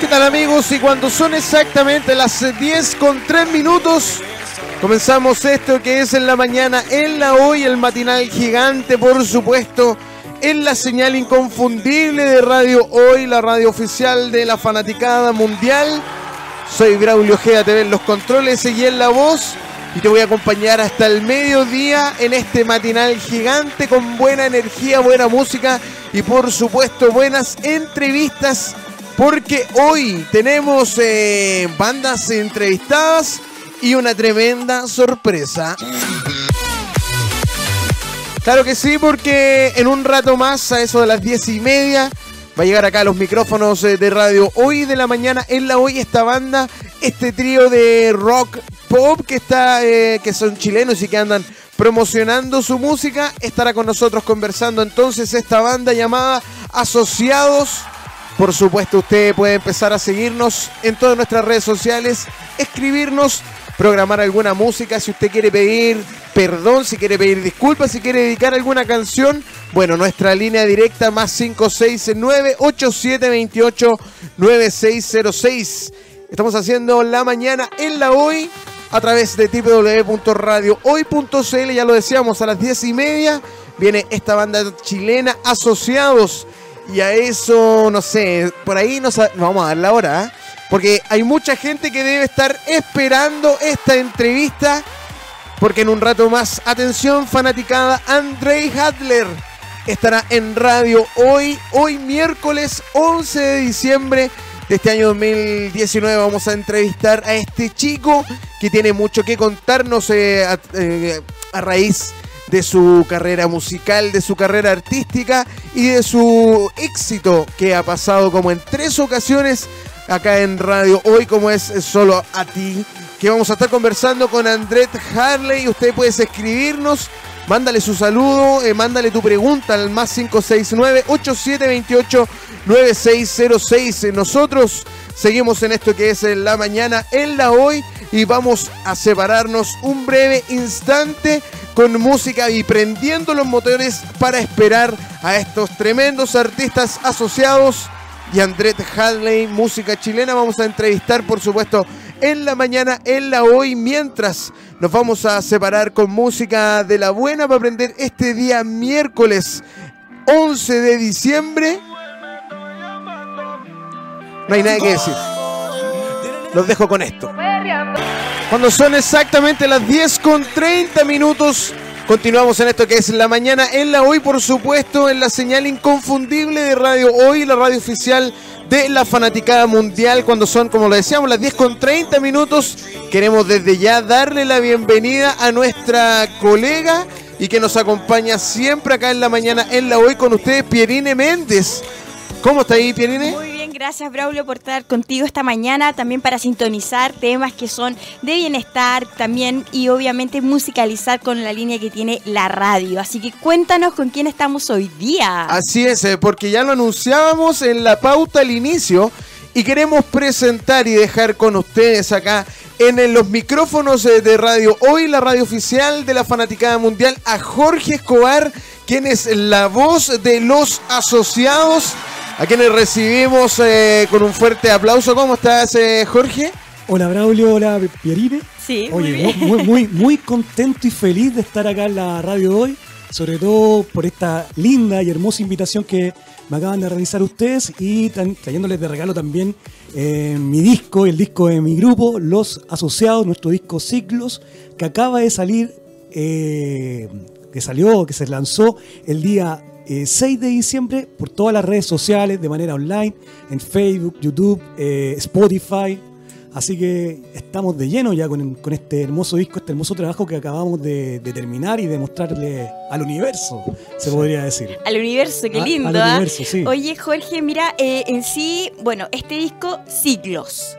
¿Qué tal amigos? Y cuando son exactamente las 10 con 3 minutos, comenzamos esto que es en la mañana, en la hoy, el matinal gigante, por supuesto, en la señal inconfundible de Radio Hoy, la radio oficial de la fanaticada mundial. Soy Braulio Gea TV en los controles y en la voz. Y te voy a acompañar hasta el mediodía en este matinal gigante con buena energía, buena música y por supuesto buenas entrevistas porque hoy tenemos eh, bandas entrevistadas y una tremenda sorpresa. Claro que sí, porque en un rato más, a eso de las diez y media, va a llegar acá a los micrófonos eh, de radio hoy de la mañana en la hoy esta banda, este trío de rock pop que está, eh, que son chilenos y que andan promocionando su música, estará con nosotros conversando entonces esta banda llamada Asociados por supuesto, usted puede empezar a seguirnos en todas nuestras redes sociales, escribirnos, programar alguna música, si usted quiere pedir perdón, si quiere pedir disculpas, si quiere dedicar alguna canción. Bueno, nuestra línea directa más 569 8728 9606. Estamos haciendo la mañana en la hoy a través de www.radiohoy.cl. Ya lo decíamos, a las 10 y media viene esta banda chilena Asociados y a eso, no sé, por ahí nos, vamos a dar la hora, ¿eh? porque hay mucha gente que debe estar esperando esta entrevista, porque en un rato más, atención fanaticada, Andrei Hadler estará en radio hoy, hoy miércoles 11 de diciembre de este año 2019 vamos a entrevistar a este chico que tiene mucho que contarnos eh, a, eh, a raíz de su carrera musical, de su carrera artística y de su éxito que ha pasado como en tres ocasiones acá en radio. Hoy como es solo a ti que vamos a estar conversando con Andret Harley. Usted puedes escribirnos mándale su saludo eh, mándale tu pregunta al más 569 8728 9606 nosotros seguimos en esto que es en la mañana en la hoy y vamos a separarnos un breve instante con música y prendiendo los motores para esperar a estos tremendos artistas asociados. Y Andret Hadley, música chilena, vamos a entrevistar, por supuesto, en la mañana, en la hoy, mientras nos vamos a separar con música de la buena para aprender este día miércoles 11 de diciembre. No hay nada que decir. Los dejo con esto. Cuando son exactamente las 10 con 30 minutos, continuamos en esto que es la mañana en la hoy, por supuesto, en la señal inconfundible de Radio Hoy, la radio oficial de la fanaticada mundial. Cuando son, como lo decíamos, las 10 con 30 minutos, queremos desde ya darle la bienvenida a nuestra colega y que nos acompaña siempre acá en la mañana en la hoy con ustedes, Pierine Méndez. ¿Cómo está ahí, Pierine? Muy bien, gracias Braulio por estar contigo esta mañana, también para sintonizar temas que son de bienestar también y obviamente musicalizar con la línea que tiene la radio. Así que cuéntanos con quién estamos hoy día. Así es, eh, porque ya lo anunciábamos en la pauta al inicio y queremos presentar y dejar con ustedes acá en los micrófonos eh, de radio hoy la radio oficial de la fanaticada mundial a Jorge Escobar, quien es la voz de los asociados a quienes recibimos eh, con un fuerte aplauso. ¿Cómo estás, eh, Jorge? Hola, Braulio. Hola, Pierine. Sí, Oye, muy, muy, muy, contento y feliz de estar acá en la radio hoy, sobre todo por esta linda y hermosa invitación que me acaban de realizar ustedes y trayéndoles de regalo también eh, mi disco, el disco de mi grupo, Los Asociados, nuestro disco Ciclos, que acaba de salir, que salió, que se lanzó el día 6 eh, de diciembre por todas las redes sociales de manera online, en Facebook, YouTube, eh, Spotify. Así que estamos de lleno ya con, este hermoso disco, este hermoso trabajo que acabamos de, terminar y de mostrarle al universo, se podría decir. Al universo, qué lindo. al ¿ah? universo, sí. Oye, Jorge, mira, eh, en sí, bueno, este disco, Ciclos.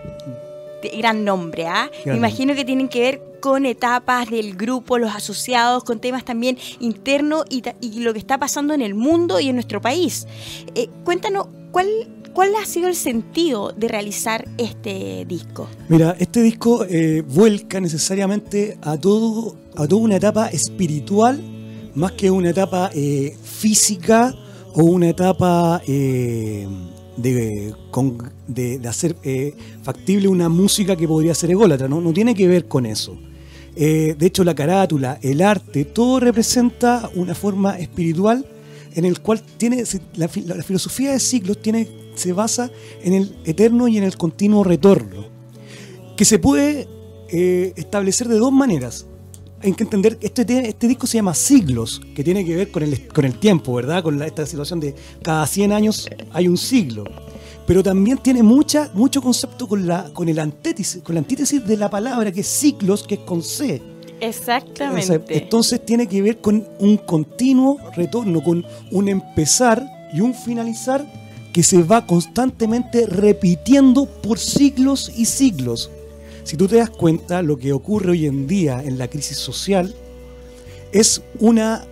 Gran nombre, ¿ah? Me imagino que tienen que ver con etapas del grupo, los asociados, con temas también internos y, lo que está pasando en el mundo y en nuestro país. Eh, cuéntanos, ¿cuál, ¿cuál ha sido el sentido de realizar este disco? Mira, este disco eh, vuelca necesariamente a, todo, a toda una etapa espiritual, más que una etapa eh, física o una etapa de, de, hacer eh, factible una música que podría ser ególatra, no, no tiene que ver con eso. Eh, de hecho, la carátula, el arte, todo representa una forma espiritual en el cual tiene la, filosofía de siglos tiene, se basa en el eterno y en el continuo retorno, que se puede eh, establecer de dos maneras. Hay que entender, este, este disco se llama Siglos, que tiene que ver con el, con el tiempo, ¿verdad? Con esta situación de cada 100 años hay un siglo. Pero también tiene mucha, mucho concepto con, la, con, el antítesis, con la antítesis de la palabra, que es siglos, que es con C. Exactamente. entonces tiene que ver con un continuo retorno, con un empezar y un finalizar que se va constantemente repitiendo por siglos y siglos. Si tú te das cuenta, lo que ocurre hoy en día en la crisis social es una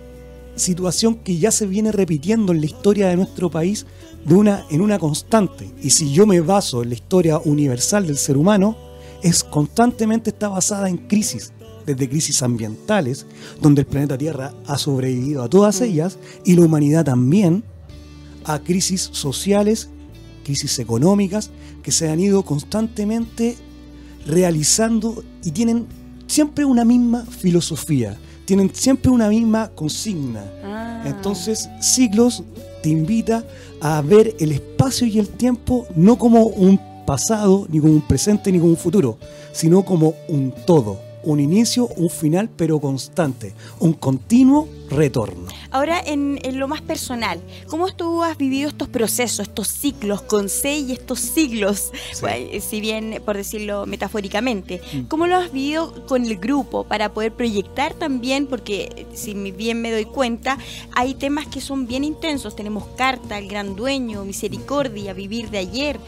situación que ya se viene repitiendo en la historia de nuestro país de una, en una constante. Y si yo me baso en la historia universal del ser humano, es constantemente está basada en crisis, desde crisis ambientales, donde el planeta Tierra ha sobrevivido a todas mm. ellas, y la humanidad también, a crisis sociales, crisis económicas, que se han ido constantemente realizando y tienen siempre una misma filosofía, tienen siempre una misma consigna. Ah. Entonces, siglos te invita a ver el espacio y el tiempo no como un pasado, ni como un presente, ni como un futuro, sino como un todo un inicio, un final, pero constante, un continuo retorno. Ahora, en, lo más personal, ¿cómo tú has vivido estos procesos, estos ciclos con C y estos siglos, si bien por decirlo metafóricamente? Mm. ¿Cómo lo has vivido con el grupo para poder proyectar también? Porque si bien me doy cuenta, hay temas que son bien intensos. Tenemos Carta, El Gran Dueño, Misericordia, Vivir de Ayer.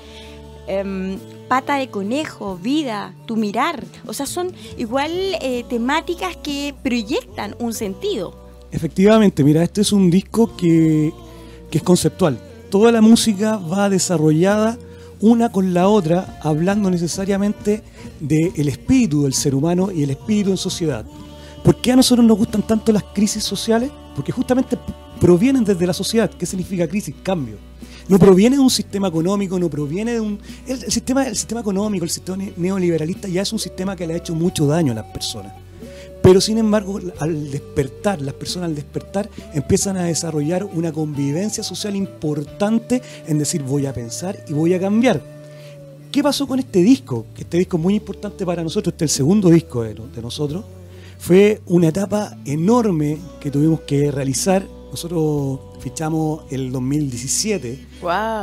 Em, pata de conejo, vida, tu mirar. O sea, son igual eh, temáticas que proyectan un sentido. Efectivamente, mira, este es un disco que, es conceptual. Toda la música va desarrollada una con la otra, hablando necesariamente del espíritu del ser humano y el espíritu en sociedad. ¿Por qué a nosotros nos gustan tanto las crisis sociales? Porque justamente provienen desde la sociedad. ¿Qué significa crisis? Cambio no proviene de un sistema económico, no proviene de un... El, sistema, el sistema económico, el sistema neoliberalista ya es un sistema que le ha hecho mucho daño a las personas. Pero sin embargo, al despertar, las personas al despertar empiezan a desarrollar una convivencia social importante en decir voy a pensar y voy a cambiar. ¿Qué pasó con este disco? Este disco es muy importante para nosotros, este es el segundo disco de nosotros. Fue una etapa enorme que tuvimos que realizar. Nosotros fichamos el 2017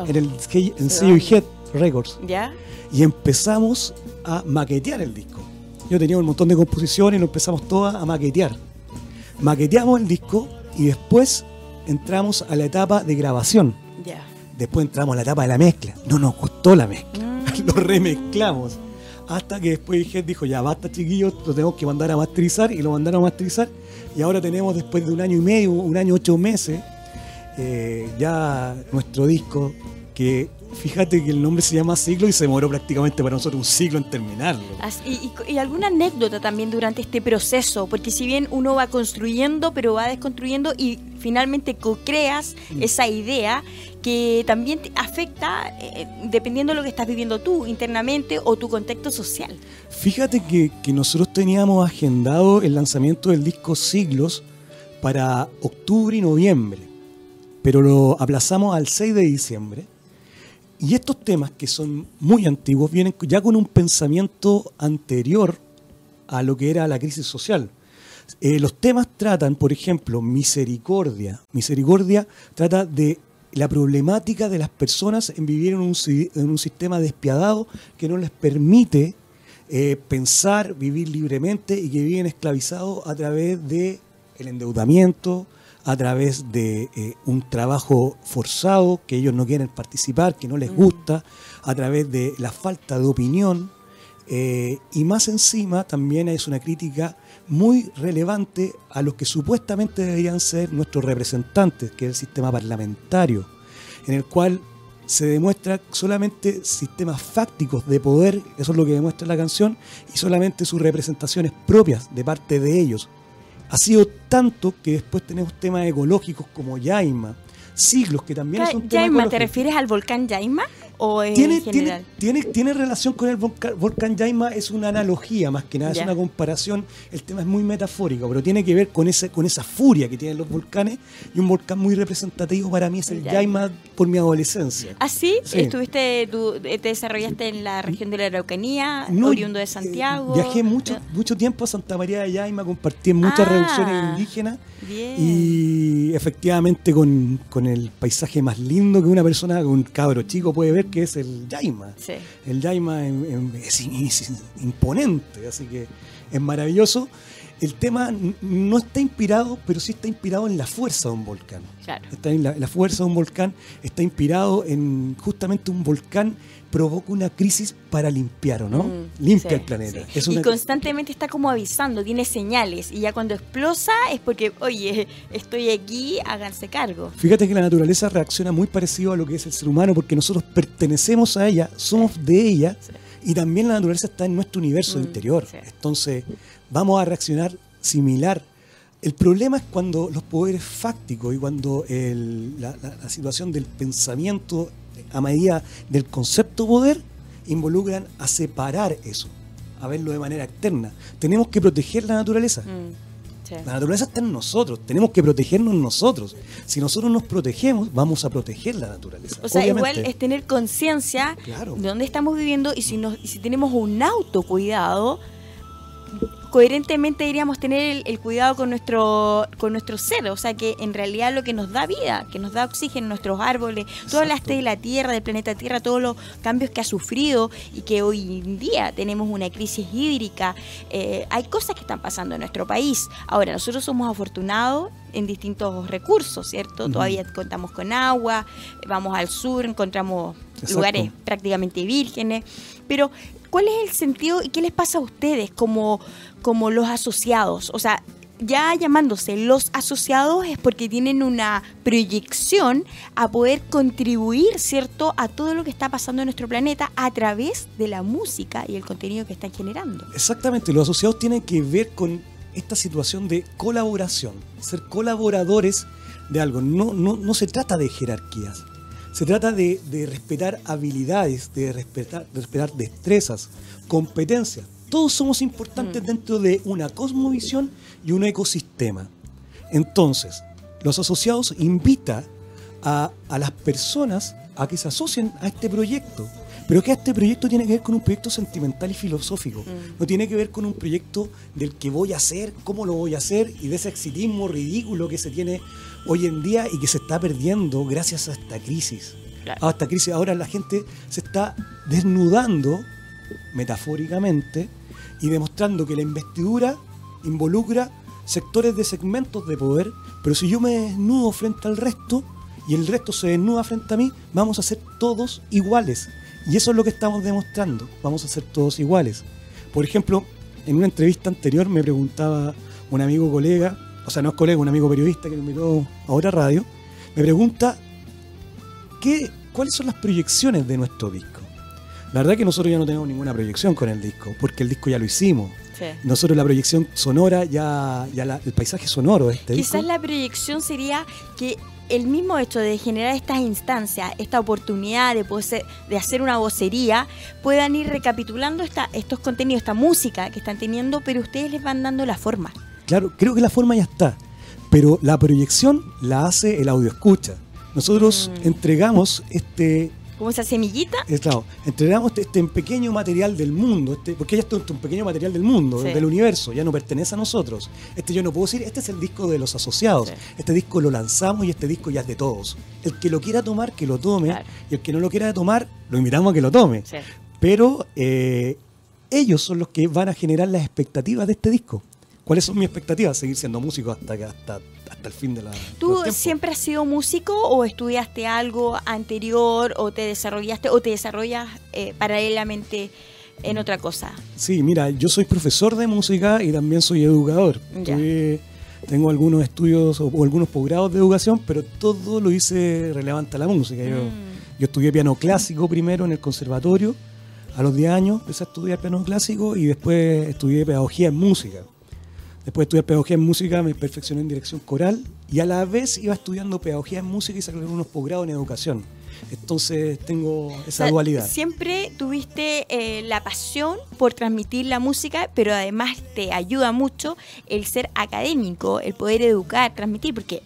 en el en sello Head Records. ¿Ya? Y empezamos a maquetear el disco. Yo tenía un montón de composiciones y lo empezamos todas a maquetear. Maqueteamos el disco y después entramos a la etapa de grabación. Ya. Después entramos a la etapa de la mezcla. No nos gustó la mezcla. Mm. lo remezclamos. Hasta que después Head dijo, ya basta chiquillos, lo tenemos que mandar a masterizar y lo mandaron a masterizar. Y ahora tenemos después de un año y medio, un año ocho meses, eh, ya nuestro disco, que fíjate que el nombre se llama Siglo y se demoró prácticamente para nosotros un siglo en terminarlo. y, alguna anécdota también durante este proceso, porque si bien uno va construyendo, pero va desconstruyendo y finalmente co-creas mm. esa idea que también te afecta eh, dependiendo de lo que estás viviendo tú internamente o tu contexto social. Fíjate que, que nosotros teníamos agendado el lanzamiento del disco Siglos para octubre y noviembre pero lo aplazamos al 6 de diciembre. Y estos temas, que son muy antiguos, vienen ya con un pensamiento anterior a lo que era la crisis social. Eh, los temas tratan, por ejemplo, misericordia. Misericordia trata de la problemática de las personas en vivir en un, sistema despiadado que no les permite eh, pensar, vivir libremente y que viven esclavizados a través del el endeudamiento, a través de eh, un trabajo forzado, que ellos no quieren participar, que no les gusta, a través de la falta de opinión. Eh, y más encima también es una crítica muy relevante a los que supuestamente deberían ser nuestros representantes, que es el sistema parlamentario, en el cual se demuestra solamente sistemas fácticos de poder, eso es lo que demuestra la canción, y solamente sus representaciones propias de parte de ellos, ha sido tanto que después tenemos temas ecológicos como Yaima, siglos, que también es un tema ¿te refieres al volcán Yaima? ¿O tiene, general? Tiene, tiene, relación con el volcán, Yaima, es una analogía más que nada, es una comparación. El tema es muy metafórico, pero tiene que ver con, ese, con esa furia que tienen los volcanes. Y un volcán muy representativo para mí es el Yaima, por mi adolescencia. ¿Ah, sí? ¿Estuviste, te desarrollaste en la región de la Araucanía, oriundo de eh, Santiago? viajé mucho, mucho tiempo a Santa María de Yaima, compartí en muchas ah, reducciones indígenas. Y efectivamente con, con el paisaje más lindo que una persona, un cabro chico puede ver que es el Yaima. El Yaima es, imponente, así que es maravilloso. El tema no está inspirado, pero sí está inspirado en la fuerza de un volcán. Está en la, fuerza de un volcán, está inspirado en justamente un volcán provoca una crisis para limpiar, ¿o no? Mm, Limpia el planeta. Y constantemente está como avisando, tiene señales. Y ya cuando explosa es porque, oye, estoy aquí, háganse cargo. Fíjate que la naturaleza reacciona muy parecido a lo que es el ser humano, porque nosotros pertenecemos a ella, somos de ella, y también la naturaleza está en nuestro universo mm, interior. Entonces, vamos a reaccionar similar. El problema es cuando los poderes fácticos y cuando la, la situación del pensamiento a medida del concepto poder, involucran a separar eso, a verlo de manera externa. Tenemos que proteger la naturaleza. Mm, la naturaleza está en nosotros, tenemos que protegernos nosotros. Si nosotros nos protegemos, vamos a proteger la naturaleza. O sea, igual es tener conciencia de dónde estamos viviendo y si, nos, y si tenemos un autocuidado, coherentemente deberíamos tener el, cuidado con nuestro con nuestro ser, o sea que en realidad lo que nos da vida, que nos da oxígeno, nuestros árboles, todas las de la Tierra, del planeta Tierra, todos los cambios que ha sufrido y que hoy en día tenemos una crisis hídrica, eh, hay cosas que están pasando en nuestro país. Ahora, nosotros somos afortunados en distintos recursos, ¿cierto? Todavía contamos con agua, vamos al sur, encontramos lugares prácticamente vírgenes, pero ¿cuál es el sentido y qué les pasa a ustedes como, como los asociados? O sea, ya llamándose los asociados es porque tienen una proyección a poder contribuir, ¿cierto?, a todo lo que está pasando en nuestro planeta a través de la música y el contenido que están generando. Exactamente, los asociados tienen que ver con esta situación de colaboración, ser colaboradores de algo. No, no, no se trata de jerarquías, se trata de, respetar habilidades, de respetar, de respetar destrezas, competencias. Todos somos importantes mm. dentro de una cosmovisión y un ecosistema. Entonces, los asociados invitan a, las personas a que se asocien a este proyecto. Pero que este proyecto tiene que ver con un proyecto sentimental y filosófico. Mm. No tiene que ver con un proyecto del que voy a hacer, cómo lo voy a hacer y de ese exitismo ridículo que se tiene hoy en día y que se está perdiendo gracias a esta crisis. A esta crisis ahora la gente se está desnudando metafóricamente y demostrando que la investidura involucra sectores de segmentos de poder, pero si yo me desnudo frente al resto y el resto se desnuda frente a mí, vamos a ser todos iguales. Y eso es lo que estamos demostrando, vamos a ser todos iguales. Por ejemplo, en una entrevista anterior me preguntaba un amigo colega o sea, no es colega, un amigo periodista que me invitó a otra radio, me pregunta ¿qué, cuáles son las proyecciones de nuestro disco. La verdad que nosotros ya no tenemos ninguna proyección con el disco, porque el disco ya lo hicimos. Nosotros la proyección sonora, ya, ya el paisaje sonoro de este Quizás la proyección sería que el mismo hecho de generar estas instancias, esta oportunidad de, de hacer una vocería, puedan ir recapitulando esta, estos contenidos, esta música que están teniendo, pero ustedes les van dando la forma. Claro, creo que la forma ya está, pero la proyección la hace el audio escucha. Nosotros mm. entregamos este... ¿Cómo esa semillita? claro, entregamos este, este, pequeño material del mundo, este, porque ya es un pequeño material del mundo, del universo, ya no pertenece a nosotros. Este yo no puedo decir, este es el disco de los asociados. Este disco lo lanzamos y este disco ya es de todos. El que lo quiera tomar, que lo tome, y el que no lo quiera tomar, lo invitamos a que lo tome. Pero eh, ellos son los que van a generar las expectativas de este disco. ¿Cuáles son mis expectativas? Seguir siendo músico hasta, hasta, hasta el fin de la. ¿Tú siempre has sido músico o estudiaste algo anterior o te desarrollaste o te desarrollas eh, paralelamente en otra cosa? Sí, mira, yo soy profesor de música y también soy educador. tengo algunos estudios o, algunos posgrados de educación, pero todo lo hice relevante a la música. Yo, mm. yo estudié piano clásico primero en el conservatorio. A los 10 años empecé a estudiar piano clásico y después estudié pedagogía en música. Después de estudiar pedagogía en música, me perfeccioné en dirección coral y a la vez iba estudiando pedagogía en música y saqué unos posgrados en educación. Entonces tengo esa dualidad. Siempre tuviste eh, la pasión por transmitir la música, pero además te ayuda mucho el ser académico, el poder educar, transmitir, porque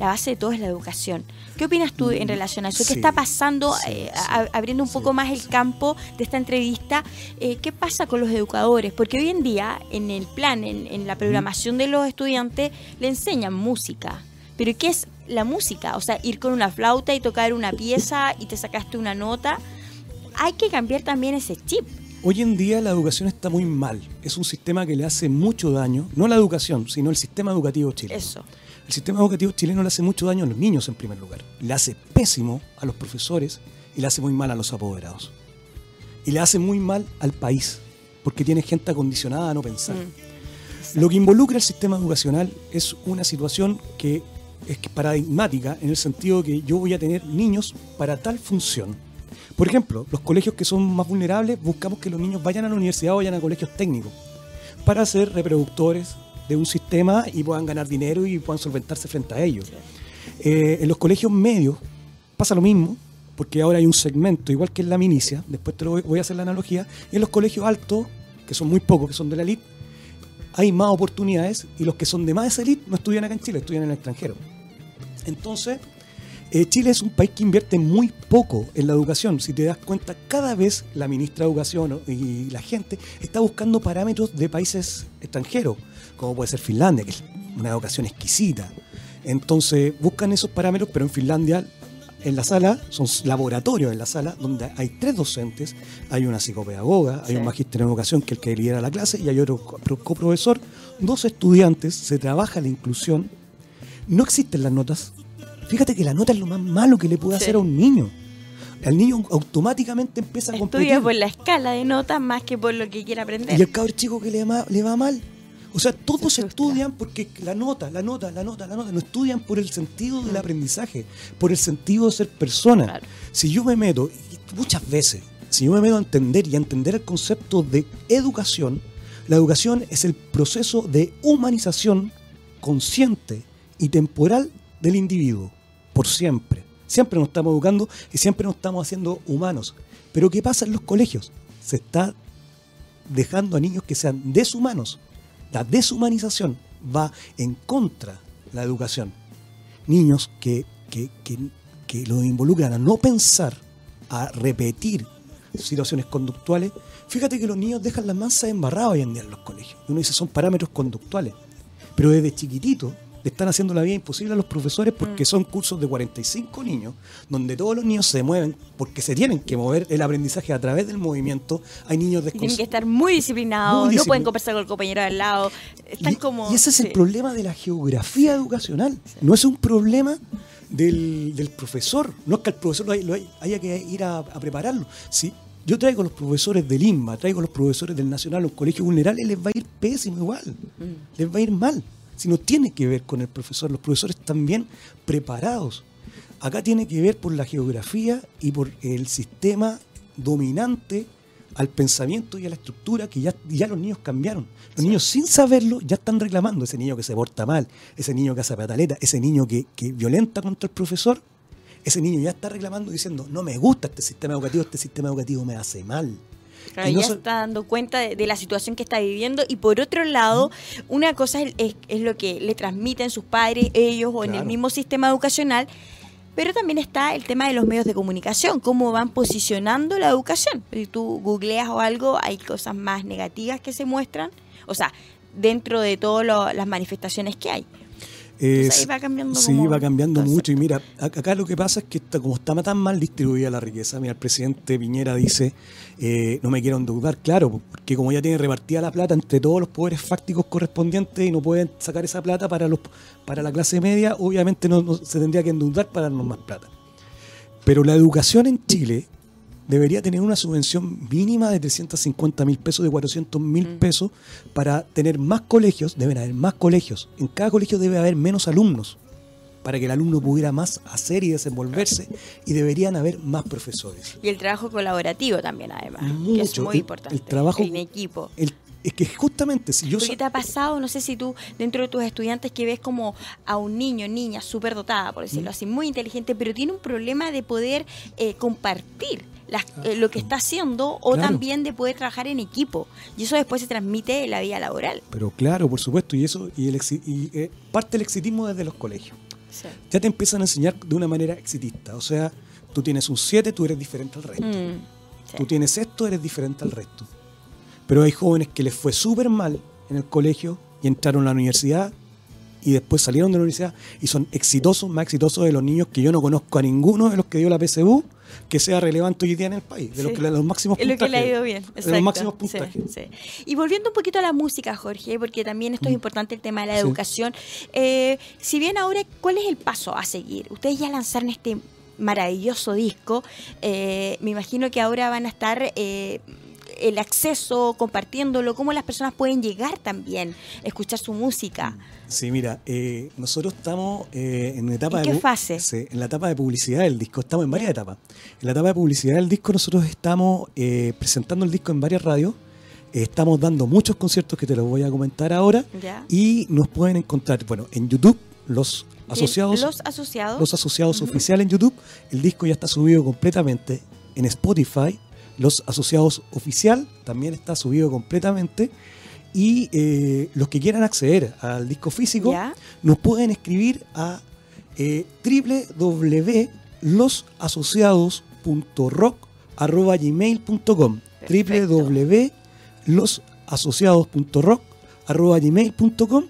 la base de todo es la educación. ¿Qué opinas tú en mm, relación a eso? ¿Qué está pasando, eh, abriendo un poco más el campo de esta entrevista? Eh, ¿Qué pasa con los educadores? Porque hoy en día, en el plan, en la programación de los estudiantes, le enseñan música. Pero ¿qué es la música? O sea, ir con una flauta y tocar una pieza y te sacaste una nota. Hay que cambiar también ese chip. Hoy en día la educación está muy mal. Es un sistema que le hace mucho daño, no la educación, sino el sistema educativo chileno. Eso. El sistema educativo chileno le hace mucho daño a los niños en primer lugar. Le hace pésimo a los profesores y le hace muy mal a los apoderados. Y le hace muy mal al país, porque tiene gente acondicionada a no pensar. Mm. Lo que involucra el sistema educacional es una situación que es paradigmática en el sentido que yo voy a tener niños para tal función. Por ejemplo, los colegios que son más vulnerables buscamos que los niños vayan a la universidad o vayan a colegios técnicos para ser reproductores de un sistema y puedan ganar dinero y puedan solventarse frente a ellos. Eh, en los colegios medios pasa lo mismo, porque ahora hay un segmento, igual que en la milicia, después te lo voy, a hacer la analogía, y en los colegios altos, que son muy pocos, que son de la elite, hay más oportunidades y los que son de más elite no estudian acá en Chile, estudian en el extranjero. Entonces, eh, Chile es un país que invierte muy poco en la educación. Si te das cuenta, cada vez la ministra de Educación y la gente está buscando parámetros de países extranjeros, como puede ser Finlandia, que es una educación exquisita. Entonces, buscan esos parámetros, pero en Finlandia en la sala, son laboratorios en la sala, donde hay tres docentes, hay una psicopedagoga, hay un magíster en educación que es el que lidera la clase y hay otro coprofesor, dos estudiantes, se trabaja la inclusión, no existen las notas. Fíjate que la nota es lo más malo que le puede hacer a un niño. El niño automáticamente empieza a competir. Estudia por la escala de notas más que por lo que quiere aprender. Y el cabrón chico que le va mal, o sea, todos estudian porque la nota, la nota, la nota, la nota, no estudian por el sentido del mm. aprendizaje, por el sentido de ser persona. Si yo me meto, muchas veces, si yo me meto a entender y a entender el concepto de educación, la educación es el proceso de humanización consciente y temporal del individuo, por siempre. Siempre nos estamos educando y siempre nos estamos haciendo humanos. Pero ¿qué pasa en los colegios? Se está dejando a niños que sean deshumanos la deshumanización va en contra de la educación. Niños que, que, que, lo involucran a no pensar, a repetir situaciones conductuales. Fíjate que los niños dejan la masa embarrada hoy en día en los colegios. Uno dice son parámetros conductuales. Pero desde chiquitito le están haciendo la vida imposible a los profesores porque mm. son cursos de 45 niños, donde todos los niños se mueven porque se tienen que mover el aprendizaje a través del movimiento. Hay niños Tienen que estar muy disciplinados, no pueden conversar con el compañero al lado. Están y, como, y ese es el problema de la geografía educacional. No es un problema del, profesor. No es que el profesor lo, haya que ir a, prepararlo. Si yo traigo a los profesores del INMA, traigo a los profesores del Nacional, los colegios vulnerables, les va a ir pésimo igual. Mm. Les va a ir mal sino tiene que ver con el profesor. Los profesores también preparados. Acá tiene que ver por la geografía y por el sistema dominante al pensamiento y a la estructura que ya, ya los niños cambiaron. Los niños sin saberlo ya están reclamando. Ese niño que se porta mal, ese niño que hace pataleta, ese niño que, que violenta contra el profesor, ese niño ya está reclamando diciendo, no me gusta este sistema educativo, este sistema educativo me hace mal. Claro, ya está dando cuenta de, la situación que está viviendo. Y por otro lado, una cosa es, lo que le transmiten sus padres, ellos o en el mismo sistema educacional, pero también está el tema de los medios de comunicación, cómo van posicionando la educación. Si tú googleas o algo, hay cosas más negativas que se muestran, o sea, dentro de todas las manifestaciones que hay va cambiando. Sí, va cambiando mucho. Y mira, acá lo que pasa es que como está tan mal distribuida la riqueza, mira, el presidente Piñera dice, eh, no me quiero endeudar, claro, porque como ya tiene repartida la plata entre todos los poderes fácticos correspondientes y no pueden sacar esa plata para, los, para la clase media, obviamente no, se tendría que endeudar para darnos más plata. Pero la educación en Chile debería tener una subvención mínima de 350 mil pesos, de 400 mil mm. pesos, para tener más colegios, deben haber más colegios. En cada colegio debe haber menos alumnos, para que el alumno pudiera más hacer y desenvolverse, y deberían haber más profesores. Y el trabajo colaborativo también, además, que es muy importante. El trabajo en equipo. El, es que justamente si yo... ¿Qué te ha pasado, no sé si tú, dentro de tus estudiantes, que ves como a un niño, niña súper dotada, por decirlo mm. así, muy inteligente, pero tiene un problema de poder eh, compartir eh, lo que está haciendo o también de poder trabajar en equipo. Y eso después se transmite en la vida laboral. Pero claro, por supuesto, y eso y, el, y eh, parte del exitismo desde los colegios. Ya te empiezan a enseñar de una manera exitista. O sea, tú tienes un 7, tú eres diferente al resto. Mm, tú tienes esto, eres diferente al resto. Pero hay jóvenes que les fue súper mal en el colegio y entraron a la universidad y después salieron de la universidad y son exitosos, más exitosos de los niños que yo no conozco a ninguno de los que dio la PSU que sea relevante hoy día en el país, de los, que, los máximos puntajes. lo que le ha ido bien, de los máximos puntajes. y volviendo un poquito a la música, Jorge, porque también esto es mm. importante, el tema de la educación. Eh, si bien ahora, ¿cuál es el paso a seguir? Ustedes ya lanzaron este maravilloso disco, eh, me imagino que ahora van a estar... Eh, el acceso, compartiéndolo, cómo las personas pueden llegar también, escuchar su música. Sí, mira, eh, nosotros estamos eh, en etapa ¿En qué fase? en la etapa de publicidad del disco, estamos en varias etapas. En la etapa de publicidad del disco nosotros estamos eh, presentando el disco en varias radios, estamos dando muchos conciertos que te los voy a comentar ahora y nos pueden encontrar, bueno, en YouTube, los asociados. Los asociados. Los asociados oficiales en YouTube, el disco ya está subido completamente en Spotify, los asociados oficial también está subido completamente. Y eh, los que quieran acceder al disco físico nos pueden escribir a eh, www.losasociados.rock.gmail.com www.losasociados.rock.gmail.com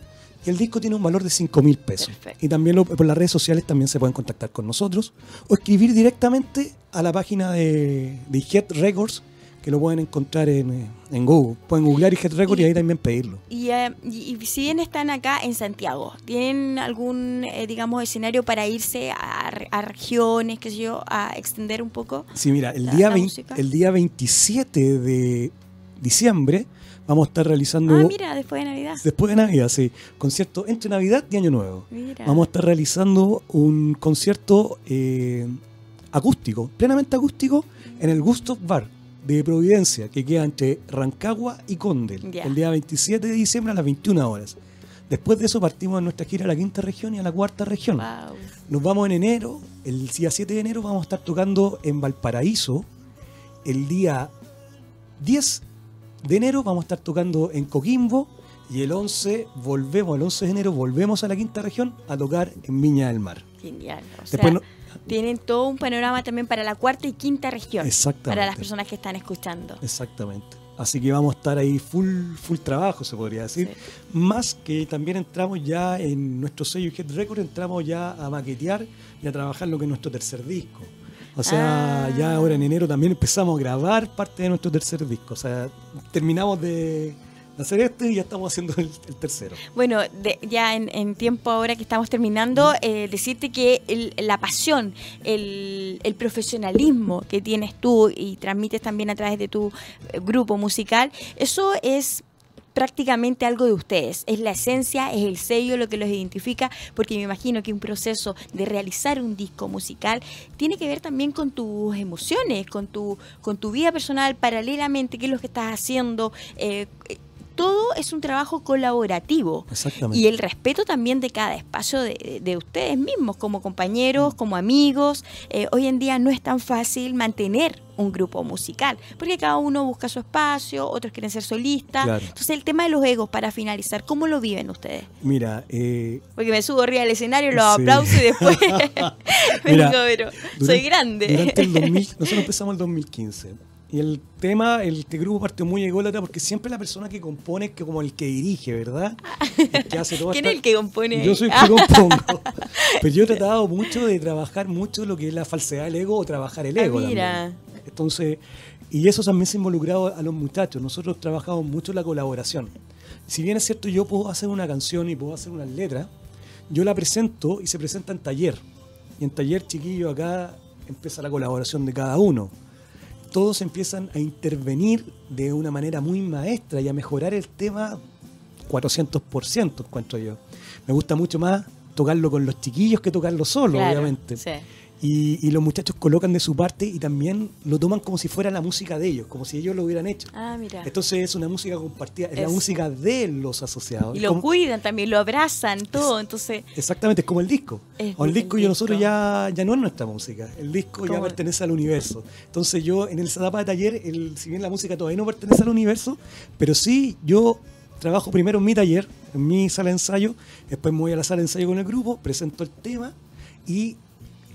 y el disco tiene un valor de 5 mil pesos. Y también por las redes sociales también se pueden contactar con nosotros o escribir directamente a la página de, de Head Records que lo pueden encontrar en, eh, en Google. Pueden googlear Head Records y, ahí también pedirlo. Eh, y, si bien están acá en Santiago, ¿tienen algún, eh, digamos, escenario para irse a, regiones, qué sé yo, a extender un poco? Sí, mira, el, día, el día 27 de diciembre vamos a estar realizando. Ah, mira, después de Navidad. Después de Navidad, sí. Concierto entre Navidad y Año Nuevo. Vamos a estar realizando un concierto eh, acústico, plenamente acústico, en el Gusto Bar de Providencia, que queda entre Rancagua y Condel, el día 27 de diciembre a las 21 horas. Después de eso partimos a nuestra gira a la quinta región y a la cuarta región. Nos vamos en enero, el día 7 de enero vamos a estar tocando en Valparaíso. El día 10 de enero vamos a estar tocando en Coquimbo y el 11 volvemos, el 11 de enero volvemos a la quinta región a tocar en Viña del Mar. Genial. Tienen todo un panorama también para la cuarta y quinta región. Exactamente. Para las personas que están escuchando. Exactamente. Así que vamos a estar ahí full, full trabajo, se podría decir. Más que también entramos ya en nuestro sello Head Record, entramos ya a maquetear y a trabajar lo que es nuestro tercer disco. O sea, ah. ya ahora en enero también empezamos a grabar parte de nuestro tercer disco. O sea, terminamos de hacer este y ya estamos haciendo el, tercero. Bueno, ya en, tiempo ahora que estamos terminando, eh, decirte que la pasión, el, el, profesionalismo que tienes tú y transmites también a través de tu eh, grupo musical, eso es prácticamente algo de ustedes. Es la esencia, es el sello lo que los identifica, porque me imagino que un proceso de realizar un disco musical tiene que ver también con tus emociones, con tu, con tu vida personal, paralelamente, qué es lo que estás haciendo. Eh, todo es un trabajo colaborativo. Y el respeto también de cada espacio de, ustedes mismos, como compañeros, como amigos. Eh, hoy en día no es tan fácil mantener un grupo musical, porque cada uno busca su espacio, otros quieren ser solistas. Entonces, el tema de los egos, para finalizar, ¿cómo lo viven ustedes? Mira, eh, porque me subo arriba del escenario, los aplauso y después vengo, pero soy grande. Durante el 2000, nosotros empezamos el 2015 y el tema, el que grupo partió muy ególatra porque siempre la persona que compone es que como el que dirige, ¿verdad? ¿Quién es el que compone? Yo soy el que compongo. Pero yo he tratado mucho de trabajar mucho lo que es la falsedad del ego o trabajar el ego. Ah, mira. Entonces, y eso también se ha involucrado a los muchachos. Nosotros trabajamos mucho la colaboración. Si bien es cierto, yo puedo hacer una canción y puedo hacer una letra, yo la presento y se presenta en taller. Y en taller, chiquillo, acá empieza la colaboración de cada uno todos empiezan a intervenir de una manera muy maestra y a mejorar el tema 400%, encuentro yo. Me gusta mucho más tocarlo con los chiquillos que tocarlo solo, obviamente. Y, los muchachos colocan de su parte y también lo toman como si fuera la música de ellos, como si ellos lo hubieran hecho. Ah, mira. Entonces es una música compartida, es la música de los asociados. Y lo cuidan también, lo abrazan, todo. entonces Exactamente, es como el disco. el disco y nosotros ya, ya no es nuestra música, el disco ya pertenece al universo. Entonces yo en esa etapa de taller, el, si bien la música todavía no pertenece al universo, pero sí yo trabajo primero en mi taller, en mi sala de ensayo, después me voy a la sala de ensayo con el grupo, presento el tema y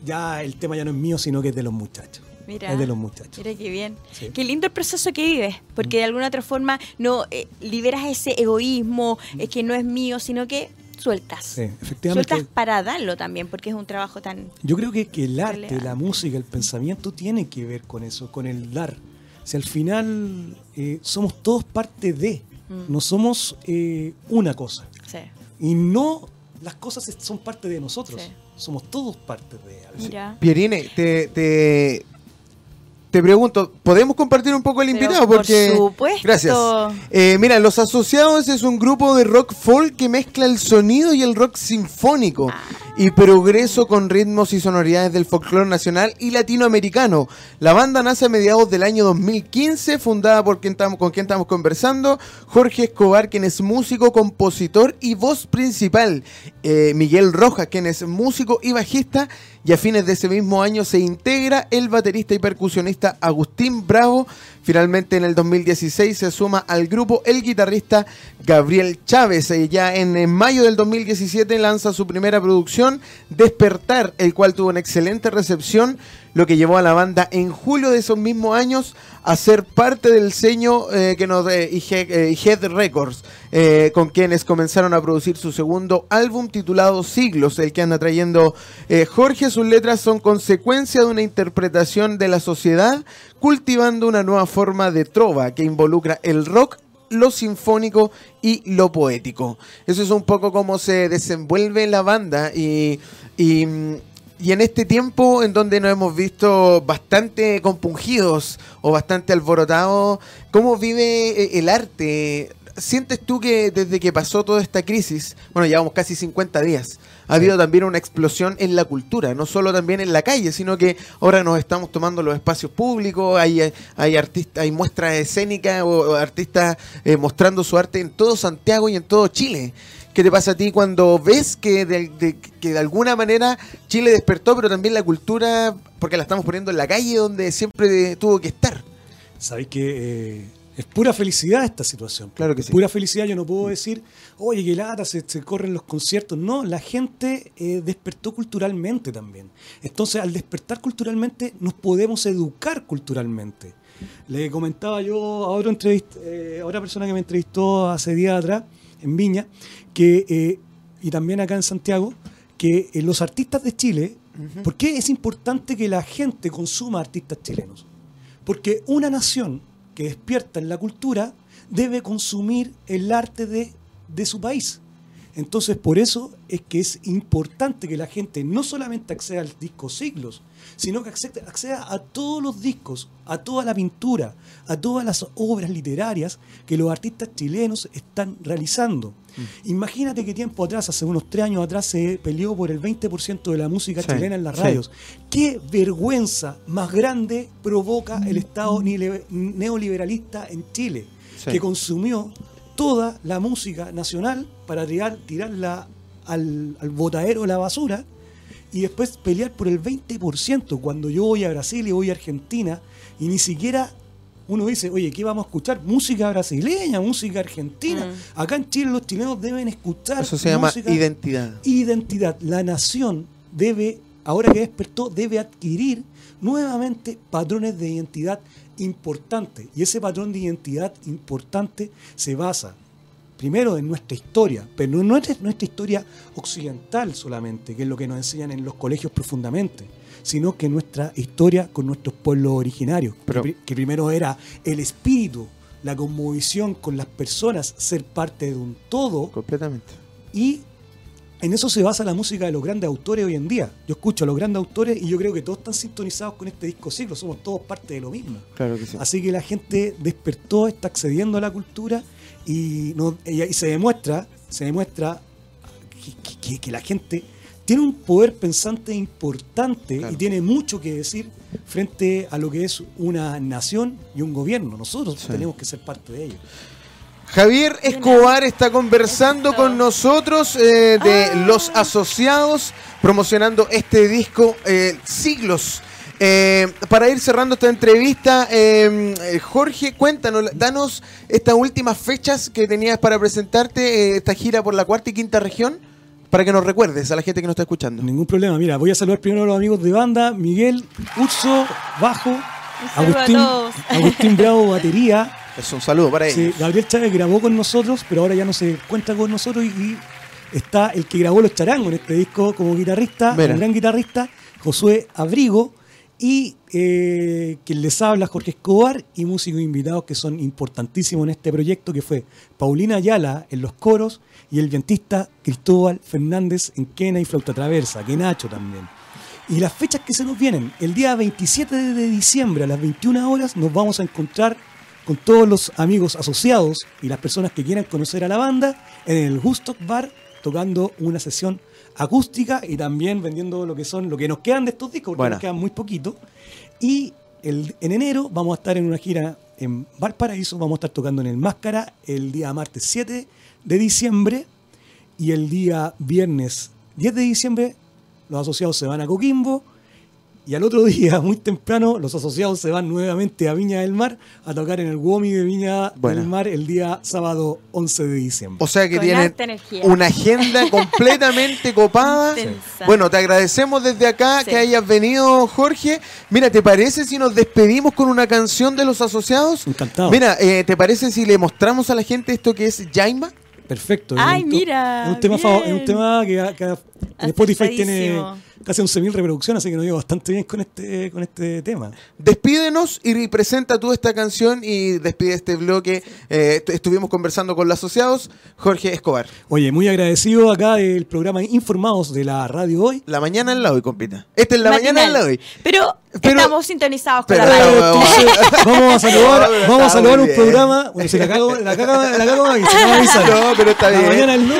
ya el tema ya no es mío, sino que es de los muchachos. Mira, es de los muchachos. Mira qué bien. Qué lindo el proceso que vives, porque de alguna otra forma no eh, liberas ese egoísmo, es que no es mío, sino que sueltas. Sí, efectivamente. Sueltas para darlo también, porque es un trabajo tan... Yo creo que, que el arte, la música, el pensamiento tiene que ver con eso, con el dar. Si al final eh, somos todos parte de, mm. no somos eh, una cosa. Sí. Y no las cosas son parte de nosotros. Somos todos parte de algo. Pierine, te, te, te pregunto, ¿podemos compartir un poco el invitado? Porque, por supuesto. Gracias. Eh, mira, Los Asociados es un grupo de rock folk que mezcla el sonido y el rock sinfónico ah. y progreso con ritmos y sonoridades del folclore nacional y latinoamericano. La banda nace a mediados del año 2015, fundada por quien estamos, con quien estamos conversando, Jorge Escobar, quien es músico, compositor y voz principal, eh, Miguel Rojas, quien es músico y bajista, y a fines de ese mismo año se integra el baterista y percusionista Agustín Bravo. Finalmente en el 2016 se suma al grupo el guitarrista Gabriel Chávez. Y ya en, mayo del 2017 lanza su primera producción, Despertar, el cual tuvo una excelente recepción lo que llevó a la banda en julio de esos mismos años a ser parte del sello eh, que nos eh, Head Records, eh, con quienes comenzaron a producir su segundo álbum titulado Siglos, el que anda trayendo Jorge. Sus letras son consecuencia de una interpretación de la sociedad, cultivando una nueva forma de trova que involucra el rock lo sinfónico y lo poético. Eso es un poco cómo se desenvuelve la banda y, y y en este tiempo en donde nos hemos visto bastante compungidos o bastante alborotados, ¿cómo vive eh, el arte? ¿Sientes tú que desde que pasó toda esta crisis, bueno, llevamos casi 50 días, ha habido también una explosión en la cultura, no solo también en la calle, sino que ahora nos estamos tomando los espacios públicos, hay, hay artistas, hay muestras escénicas o, artistas eh, mostrando su arte en todo Santiago y en todo Chile. ¿Qué te pasa a ti cuando ves que de, que de alguna manera Chile despertó, pero también la cultura, porque la estamos poniendo en la calle donde siempre tuvo que estar? Sabéis que eh, es pura felicidad esta situación. Claro que sí. Pura felicidad. Yo no puedo decir, oye, que lata, se, corren los conciertos. No, la gente eh, despertó culturalmente también. Entonces, al despertar culturalmente, nos podemos educar culturalmente. Le comentaba yo a, otro eh, a otra persona que me entrevistó hace días atrás en Viña, que, eh, y también acá en Santiago, que los artistas de Chile, ¿por qué es importante que la gente consuma artistas chilenos? Porque una nación que despierta en la cultura debe consumir el arte de, de su país. Entonces, por eso es que es importante que la gente no solamente acceda al disco Siglos, sino que acceda, a todos los discos, a toda la pintura, a todas las obras literarias que los artistas chilenos están realizando. Mm. Imagínate que tiempo atrás, hace unos tres años atrás, se peleó por el 20% de la música chilena en las radios. ¿Qué vergüenza más grande provoca el Estado neoliberalista en Chile? Que consumió toda la música nacional para tirar, tirarla al, al botadero de la basura y después pelear por el 20% cuando yo voy a Brasil y voy a Argentina y ni siquiera uno dice, oye, ¿qué vamos a escuchar? Música brasileña, música argentina. Mm. Acá en Chile los chilenos deben escuchar. Eso se llama identidad. Identidad. La nación debe, ahora que despertó, debe adquirir nuevamente patrones de identidad importante. Y ese patrón de identidad importante se basa primero en nuestra historia, pero no es nuestra historia occidental solamente, que es lo que nos enseñan en los colegios profundamente, sino que nuestra historia con nuestros pueblos originarios, que, primero era el espíritu, la conmovisión con las personas, ser parte de un todo. Completamente. Y en eso se basa la música de los grandes autores hoy en día. Yo escucho a los grandes autores y yo creo que todos están sintonizados con este disco siglo, somos todos parte de lo mismo. Claro que sí. Así que la gente despertó, está accediendo a la cultura y, no, y se demuestra, se demuestra que, la gente tiene un poder pensante importante y tiene mucho que decir frente a lo que es una nación y un gobierno. Nosotros tenemos que ser parte de ello. Javier Escobar está conversando con nosotros eh, de ah. los asociados, promocionando este disco eh, Siglos. Eh, para ir cerrando esta entrevista, Jorge, cuéntanos, danos estas últimas fechas que tenías para presentarte esta gira por la cuarta y quinta región para que nos recuerdes a la gente que nos está escuchando. Ningún problema. Mira, voy a saludar primero a los amigos de banda, Miguel, Urso, bajo, Agustín, Agustín Bravo, batería. Es un saludo para ellos. Sí, Gabriel Chávez grabó con nosotros, pero ahora ya no se encuentra con nosotros y, está el que grabó los charangos en este disco como guitarrista, un gran guitarrista, Josué Abrigo y eh, quien les habla, Jorge Escobar, y músicos invitados que son importantísimos en este proyecto, que fue Paulina Ayala en los coros y el vientista Cristóbal Fernández en quena y flauta traversa, que Nacho también. Y las fechas que se nos vienen, el día 27 de diciembre a las 21 horas nos vamos a encontrar con todos los amigos asociados y las personas que quieran conocer a la banda en el Gusto Bar tocando una sesión acústica y también vendiendo lo que son, lo que nos quedan de estos discos, porque nos quedan muy poquito. Y el, en enero vamos a estar en una gira en Valparaíso, vamos a estar tocando en el Máscara el día martes 7 de diciembre y el día viernes 10 de diciembre los asociados se van a Coquimbo y al otro día, muy temprano, los asociados se van nuevamente a Viña del Mar a tocar en el WOMI de Viña del Mar el día sábado 11 de diciembre. O sea que tienen una agenda completamente copada. Bueno, te agradecemos desde acá que hayas venido, Jorge. Mira, ¿te parece si nos despedimos con una canción de los asociados? Encantado. Mira, eh, ¿te parece si le mostramos a la gente esto que es Jaima? Perfecto. Ay, mira. Es un tema, es un tema que, que Spotify tiene casi 11.000 reproducciones, así que nos dio bastante bien con este, con este tema. Despídenos y presenta tú esta canción y despide este bloque. Eh, estuvimos conversando con los asociados, Jorge Escobar. Oye, muy agradecido acá del programa Informados de la radio hoy. La mañana en la hoy, compita. Esta es la mañana en la hoy. Pero, estamos sintonizados con la radio. vamos a saludar, vamos a saludar un programa. Bueno, se la cago, la cago, la cago, se No, pero está bien. La mañana en la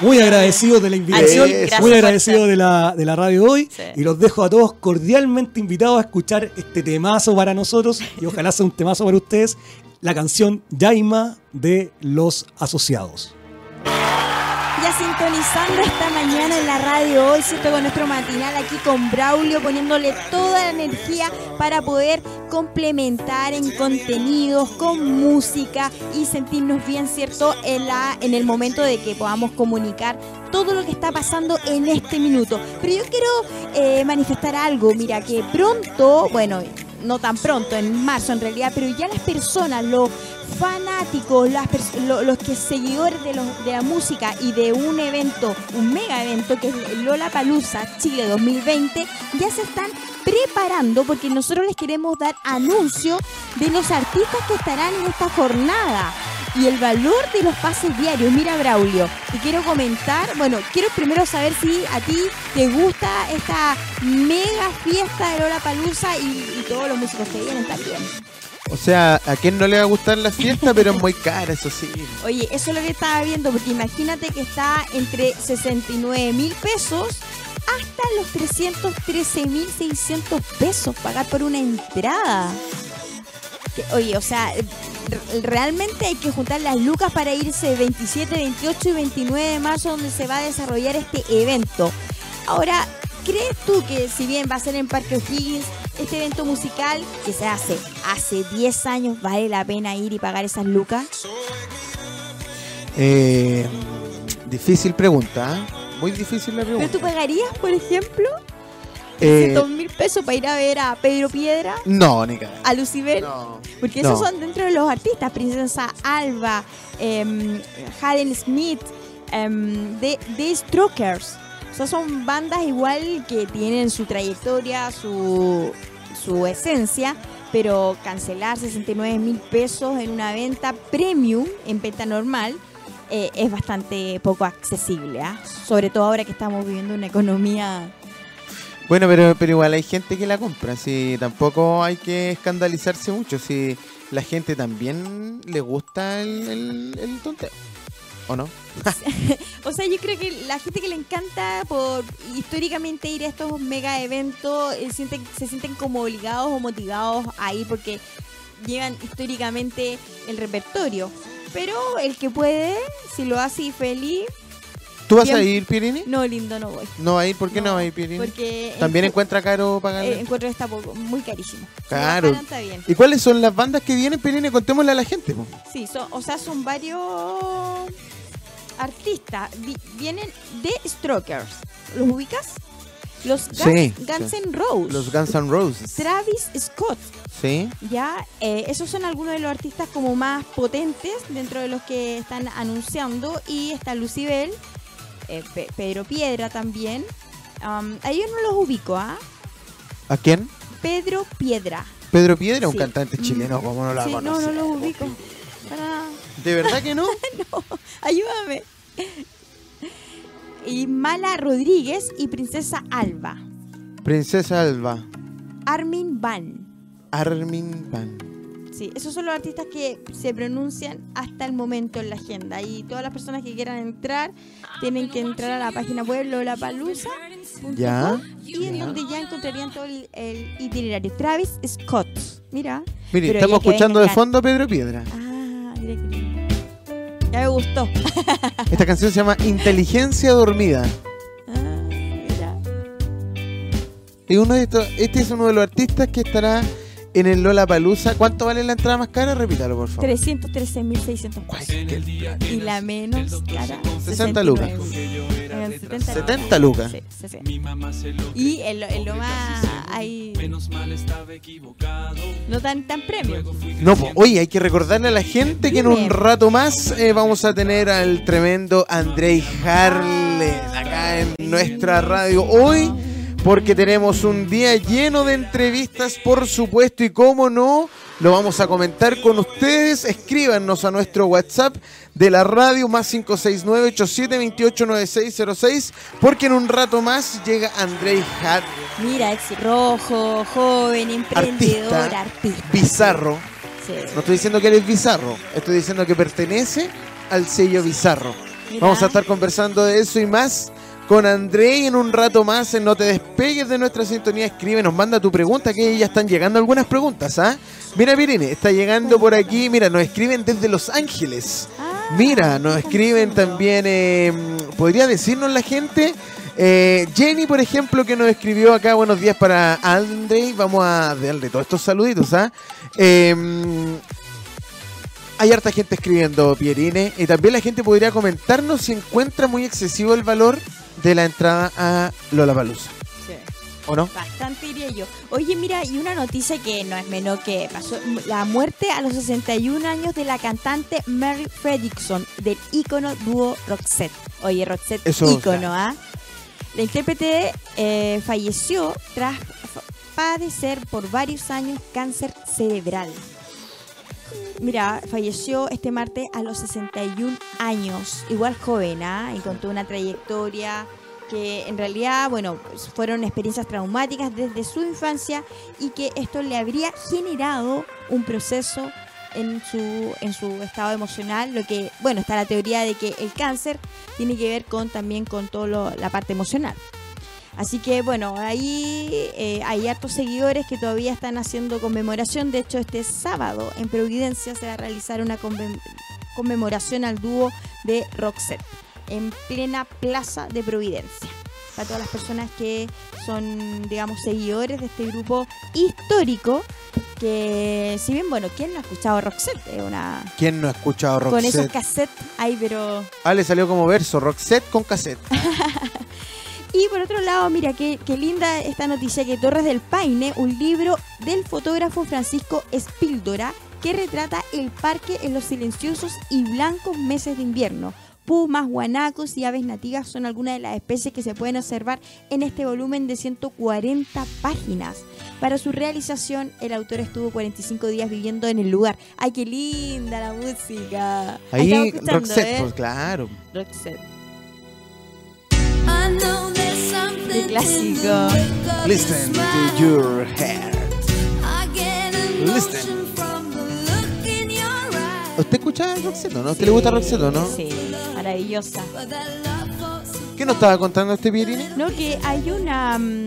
muy agradecido de la invitación, muy agradecido de la, de la radio hoy y los dejo a todos cordialmente invitados a escuchar este temazo para nosotros y ojalá sea un temazo para ustedes, la canción Yaima de los asociados ya sintonizando esta mañana en la radio hoy, ¿cierto? Con nuestro matinal aquí con Braulio, poniéndole toda la energía para poder complementar en contenidos, con música y sentirnos bien, ¿cierto? En, la, en el momento de que podamos comunicar todo lo que está pasando en este minuto. Pero yo quiero eh, manifestar algo, mira, que pronto, bueno, no tan pronto, en marzo en realidad, pero ya las personas, los fanáticos, los seguidores de, la música y de un evento, un mega evento que es Lola Palusa Chile 2020, ya se están preparando porque nosotros les queremos dar anuncio de los artistas que estarán en esta jornada y el valor de los pases diarios. Mira, Braulio, te quiero comentar, bueno, quiero primero saber si a ti te gusta esta mega fiesta de Lola Palusa y todos los músicos que vienen también. O sea, ¿a quién no le va a gustar la fiesta? pero es muy cara, eso sí. Oye, eso es lo que estaba viendo, porque imagínate que está entre 69 mil pesos hasta los 313 mil 600 pesos pagar por una entrada. Oye, o sea, realmente hay que juntar las lucas para irse 27, 28 y 29 de marzo donde se va a desarrollar este evento. Ahora, ¿crees tú que si bien va a ser en Parque O'Higgins, este evento musical que se hace hace 10 años, vale la pena ir y pagar esas lucas? Eh, difícil pregunta, ¿eh? muy difícil la pregunta. ¿Pero tú pagarías, por ejemplo? Eh, ¿2 mil pesos para ir a ver a Pedro Piedra? No, ni ¿A Lucibel? No. Porque esos son dentro de los artistas, Princesa Alba, eh, Smith, em, The, The Strokers son bandas igual que tienen su trayectoria, su, su esencia, pero cancelar 69 mil pesos en una venta premium, en venta normal, eh, es bastante poco accesible, ¿ah? sobre todo ahora que estamos viviendo una economía... Bueno, pero, pero igual hay gente que la compra, si tampoco hay que escandalizarse mucho, si la gente también le gusta el, el. ¿O no? o sea, yo creo que la gente que le encanta por históricamente ir a estos mega eventos eh, sienten, se sienten como obligados o motivados a ir porque llevan históricamente el repertorio. Pero el que puede, si lo hace feliz, ¿Tú vas a ir, Pirini? No, lindo, no voy. ¿No va a ir? ¿Por qué no, va a ir, Pirini? Porque... ¿También encuentra caro pagar? Eh, encuentro esta poco, muy carísimo. Claro. ¿Y cuáles son las bandas que vienen, Pirini? Contémosle a la gente. Sí, son, o sea, son varios artistas. vienen de Strokers. ¿Los ubicas? Los Guns, sí, Guns N' Roses. Los Guns N' Roses. Travis Scott. Sí. Ya, eh, esos son algunos de los artistas como más potentes dentro de los que están anunciando. Y está Lucibel, eh, Pedro Piedra también. Um, a ellos no los ubico, ¿ah? ¿A quién? Pedro Piedra. Pedro Piedra, un cantante chileno, ¿cómo no la sí, No, no los ubico. ¿De verdad que no? no, ayúdame. Y Mala Rodríguez y Princesa Alba. Princesa Alba. Armin Van. Armin Van. Sí, esos son los artistas que se pronuncian hasta el momento en la agenda. Y todas las personas que quieran entrar tienen que entrar a la página web lolapalusa.com ¿Ya? y en donde ya encontrarían todo el, itinerario. Travis Scott. Mira. Mire, estamos escuchando de fondo Pedro Piedra. Ah, Ya me gustó. Esta canción se llama Inteligencia Dormida. Ah, mira. Y uno de estos, este es uno de los artistas que estará en el Lola Palusa. ¿Cuánto vale la entrada más cara? Repítalo, por favor. 313.600 Y la menos cara. 60 lucas. 70, lucas. Sí, sí, Y en lo, más hay. No tan, tan premio. No, oye, hay que recordarle a la gente que en un rato más eh, vamos a tener al tremendo Andrei Harles acá en nuestra radio. Hoy porque tenemos un día lleno de entrevistas, por supuesto, y cómo no, lo vamos a comentar con ustedes. Escríbanos a nuestro WhatsApp de la radio más 569-8728-9606, porque en un rato más llega Andrei Hart. Mira, ex rojo, joven, emprendedor, artista. bizarro. No estoy diciendo que él es bizarro, estoy diciendo que pertenece al sello bizarro. Vamos a estar conversando de eso y más con André en un rato más en No te despegues de nuestra sintonía. Escribe, nos manda tu pregunta, que ya están llegando algunas preguntas, ¿ah? Mira, Pirine, está llegando por aquí, mira, nos escriben desde Los Ángeles. Ah. Mira, nos escriben también, eh, ¿podría decirnos la gente? Eh, Jenny, por ejemplo, que nos escribió acá, buenos días para André. Vamos a darle todos estos saluditos, ¿ah? Em, hay harta gente escribiendo, Pierine, y también la gente podría comentarnos si encuentra muy excesivo el valor de la entrada a Lollapalooza. Sí. ¿O no? Bastante diría yo. Oye, mira, y una noticia que no es menor que pasó, la muerte a los 61 años de la cantante Mary Fredrickson del ícono dúo Roxette. Oye, Roxette, ícono, ¿ah? La intérprete eh, falleció tras padecer por varios años cáncer cerebral. Mira, falleció este martes a los 61 años, igual joven, ¿ah? y con toda una trayectoria que en realidad, bueno, fueron experiencias traumáticas desde su infancia y que esto le habría generado un proceso en su, en su estado emocional, lo que, bueno, está la teoría de que el cáncer tiene que ver con también con toda la parte emocional. Así que bueno, ahí eh, hay hartos seguidores que todavía están haciendo conmemoración. De hecho, este sábado en Providencia se va a realizar una conmemoración al dúo de Roxette en plena plaza de Providencia. Para todas las personas que son, digamos, seguidores de este grupo histórico que si bien, bueno, ¿quién no ha escuchado Roxette? una... ¿Quién no ha escuchado Roxette? Con esos cassettes, ay, pero... Ah, le salió como verso, Roxette con cassette. Y por otro lado, mira, qué, qué, linda esta noticia que Torres del Paine, un libro del fotógrafo Francisco Espíldora, que retrata el parque en los silenciosos y blancos meses de invierno. Pumas, guanacos y aves nativas son algunas de las especies que se pueden observar en este volumen de 140 páginas. Para su realización, el autor estuvo 45 días viviendo en el lugar. ¡Ay, qué linda la música! Ahí, Roxette, ¿eh? pues claro. Roxette. Qué clásico. Listen to your heart. Listen. ¿Usted escucha Roxette no? ¿Usted le gusta Roxette no? Sí, maravillosa. ¿Qué nos estaba contando este Pierini? No, que hay una... Mm,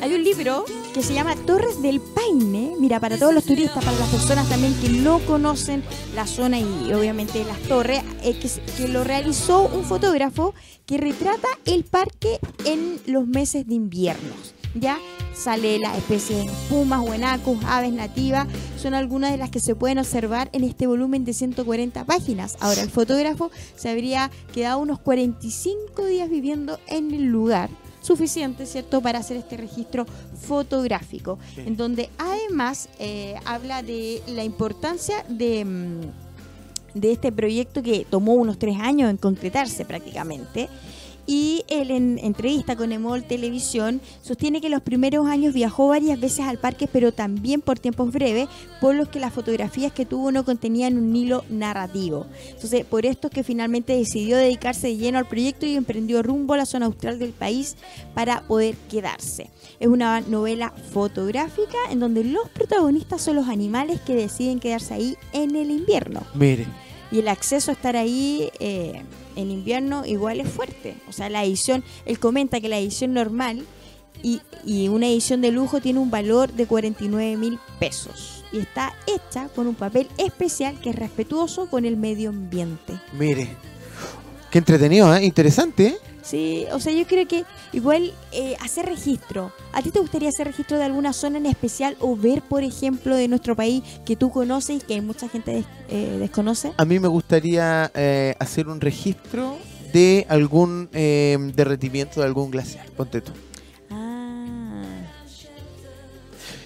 hay un libro que se llama Torres del Paine. Mira, para todos los turistas, para las personas también que no conocen la zona y obviamente las torres, eh, que, lo realizó un fotógrafo que retrata el parque en los meses de invierno. Ya sale la especie de pumas, huenacos, aves nativas, son algunas de las que se pueden observar en este volumen de 140 páginas. Ahora, el fotógrafo se habría quedado unos 45 días viviendo en el lugar suficiente, ¿cierto?, para hacer este registro fotográfico, en donde además eh, habla de la importancia de, mm, de este proyecto que tomó unos tres años en concretarse prácticamente y él en entrevista con Emol Televisión sostiene que los primeros años viajó varias veces al parque, pero también por tiempos breves, por los que las fotografías que tuvo no contenían un hilo narrativo. Entonces, por esto es que finalmente decidió dedicarse de lleno al proyecto y emprendió rumbo a la zona austral del país para poder quedarse. Es una novela fotográfica en donde los protagonistas son los animales que deciden quedarse ahí en el invierno. Mire. Y el acceso a estar ahí... Eh, en invierno igual es fuerte. O sea, la edición, él comenta que la edición normal y, una edición de lujo tiene un valor de 49 mil pesos. Y está hecha con un papel especial que es respetuoso con el medio ambiente. Mire, qué entretenido, ¿eh? interesante. ¿eh? Sí, o sea, yo creo que igual eh, hacer registro. ¿A ti te gustaría hacer registro de alguna zona en especial o ver, por ejemplo, de nuestro país que tú conoces y que mucha gente eh, desconoce? A mí me gustaría eh, hacer un registro de algún derretimiento de algún glaciar. Ponte tú. Ah.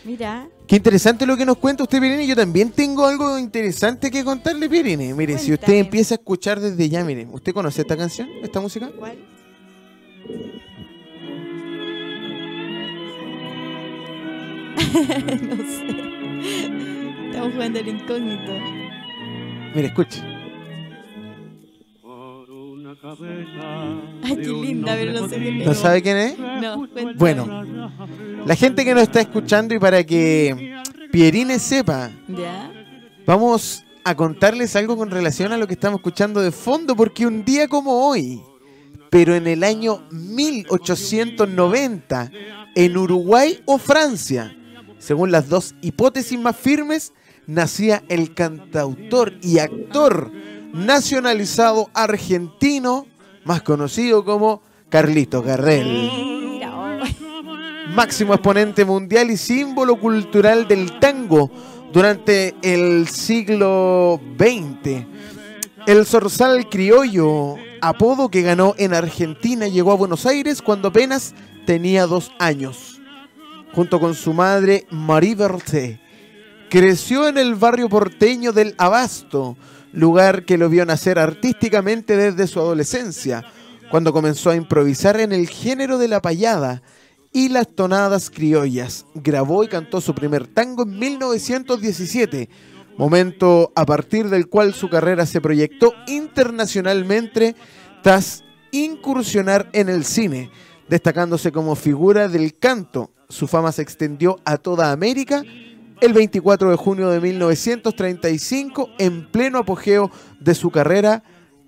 Mira. Qué interesante lo que nos cuenta usted, Pirine. Yo también tengo algo interesante que contarle, Pirine. Mire, si usted empieza a escuchar desde ya, mire, ¿usted conoce esta canción, esta música? ¿Cuál? no sé. Estamos jugando el incógnito. Mira, escucha. Ay, qué linda, pero no sé quién ¿No sabe quién es? No, Bueno, la gente que nos está escuchando y para que Pierine sepa, ¿Ya? vamos a contarles algo con relación a lo que estamos escuchando de fondo, porque un día como hoy, pero en el año 1890, en Uruguay o Francia, según las dos hipótesis más firmes, nacía el cantautor y actor nacionalizado argentino, más conocido como Carlito Gardel. Máximo exponente mundial y símbolo cultural del tango durante el siglo XX. El zorzal criollo apodo que ganó en Argentina, llegó a Buenos Aires cuando apenas tenía dos años. Junto con su madre, Marie Berthe, creció en el barrio porteño del Abasto, lugar que lo vio nacer artísticamente desde su adolescencia, cuando comenzó a improvisar en el género de la payada y las tonadas criollas. Grabó y cantó su primer tango en 1917 momento a partir del cual su carrera se proyectó internacionalmente tras incursionar en el cine, destacándose como figura del canto. Su fama se extendió a toda América el 24 de junio de 1935, en pleno apogeo de su carrera,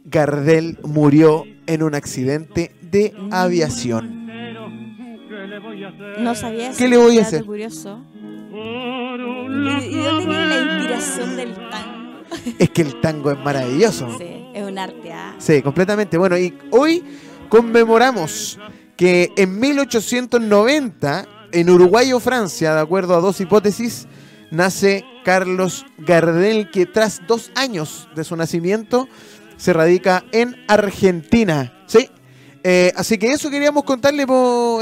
Gardel murió en un accidente de aviación. No sabía ¿Qué le voy a hacer? ¿Y, dónde viene la inspiración del tango? Es que el tango es maravilloso. Sí, es un arte. ¿ah? Sí, completamente. Bueno, y hoy conmemoramos que en 1890, en Uruguay o Francia, de acuerdo a dos hipótesis, nace Carlos Gardel, que tras dos años de su nacimiento se radica en Argentina. ¿Sí? Eh, así que eso queríamos contarle,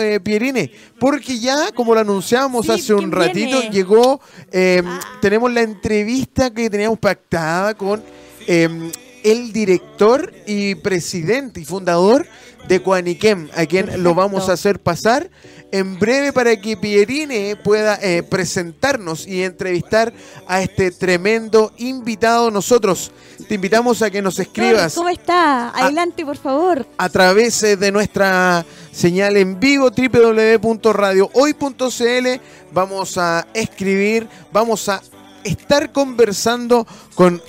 eh, Pierine, porque ya, como lo anunciamos hace un ratito, llegó, em, ah. tenemos la entrevista que teníamos pactada con em, el director y presidente y fundador de Cuaniquem, a quien lo vamos a hacer pasar en breve para que Pierine pueda eh, presentarnos y entrevistar a este tremendo invitado. Nosotros te invitamos a que nos escribas. ¿Cómo está? Adelante, por favor. A través eh, de nuestra señal en vivo www.radiohoy.cl vamos a escribir, vamos a estar conversando con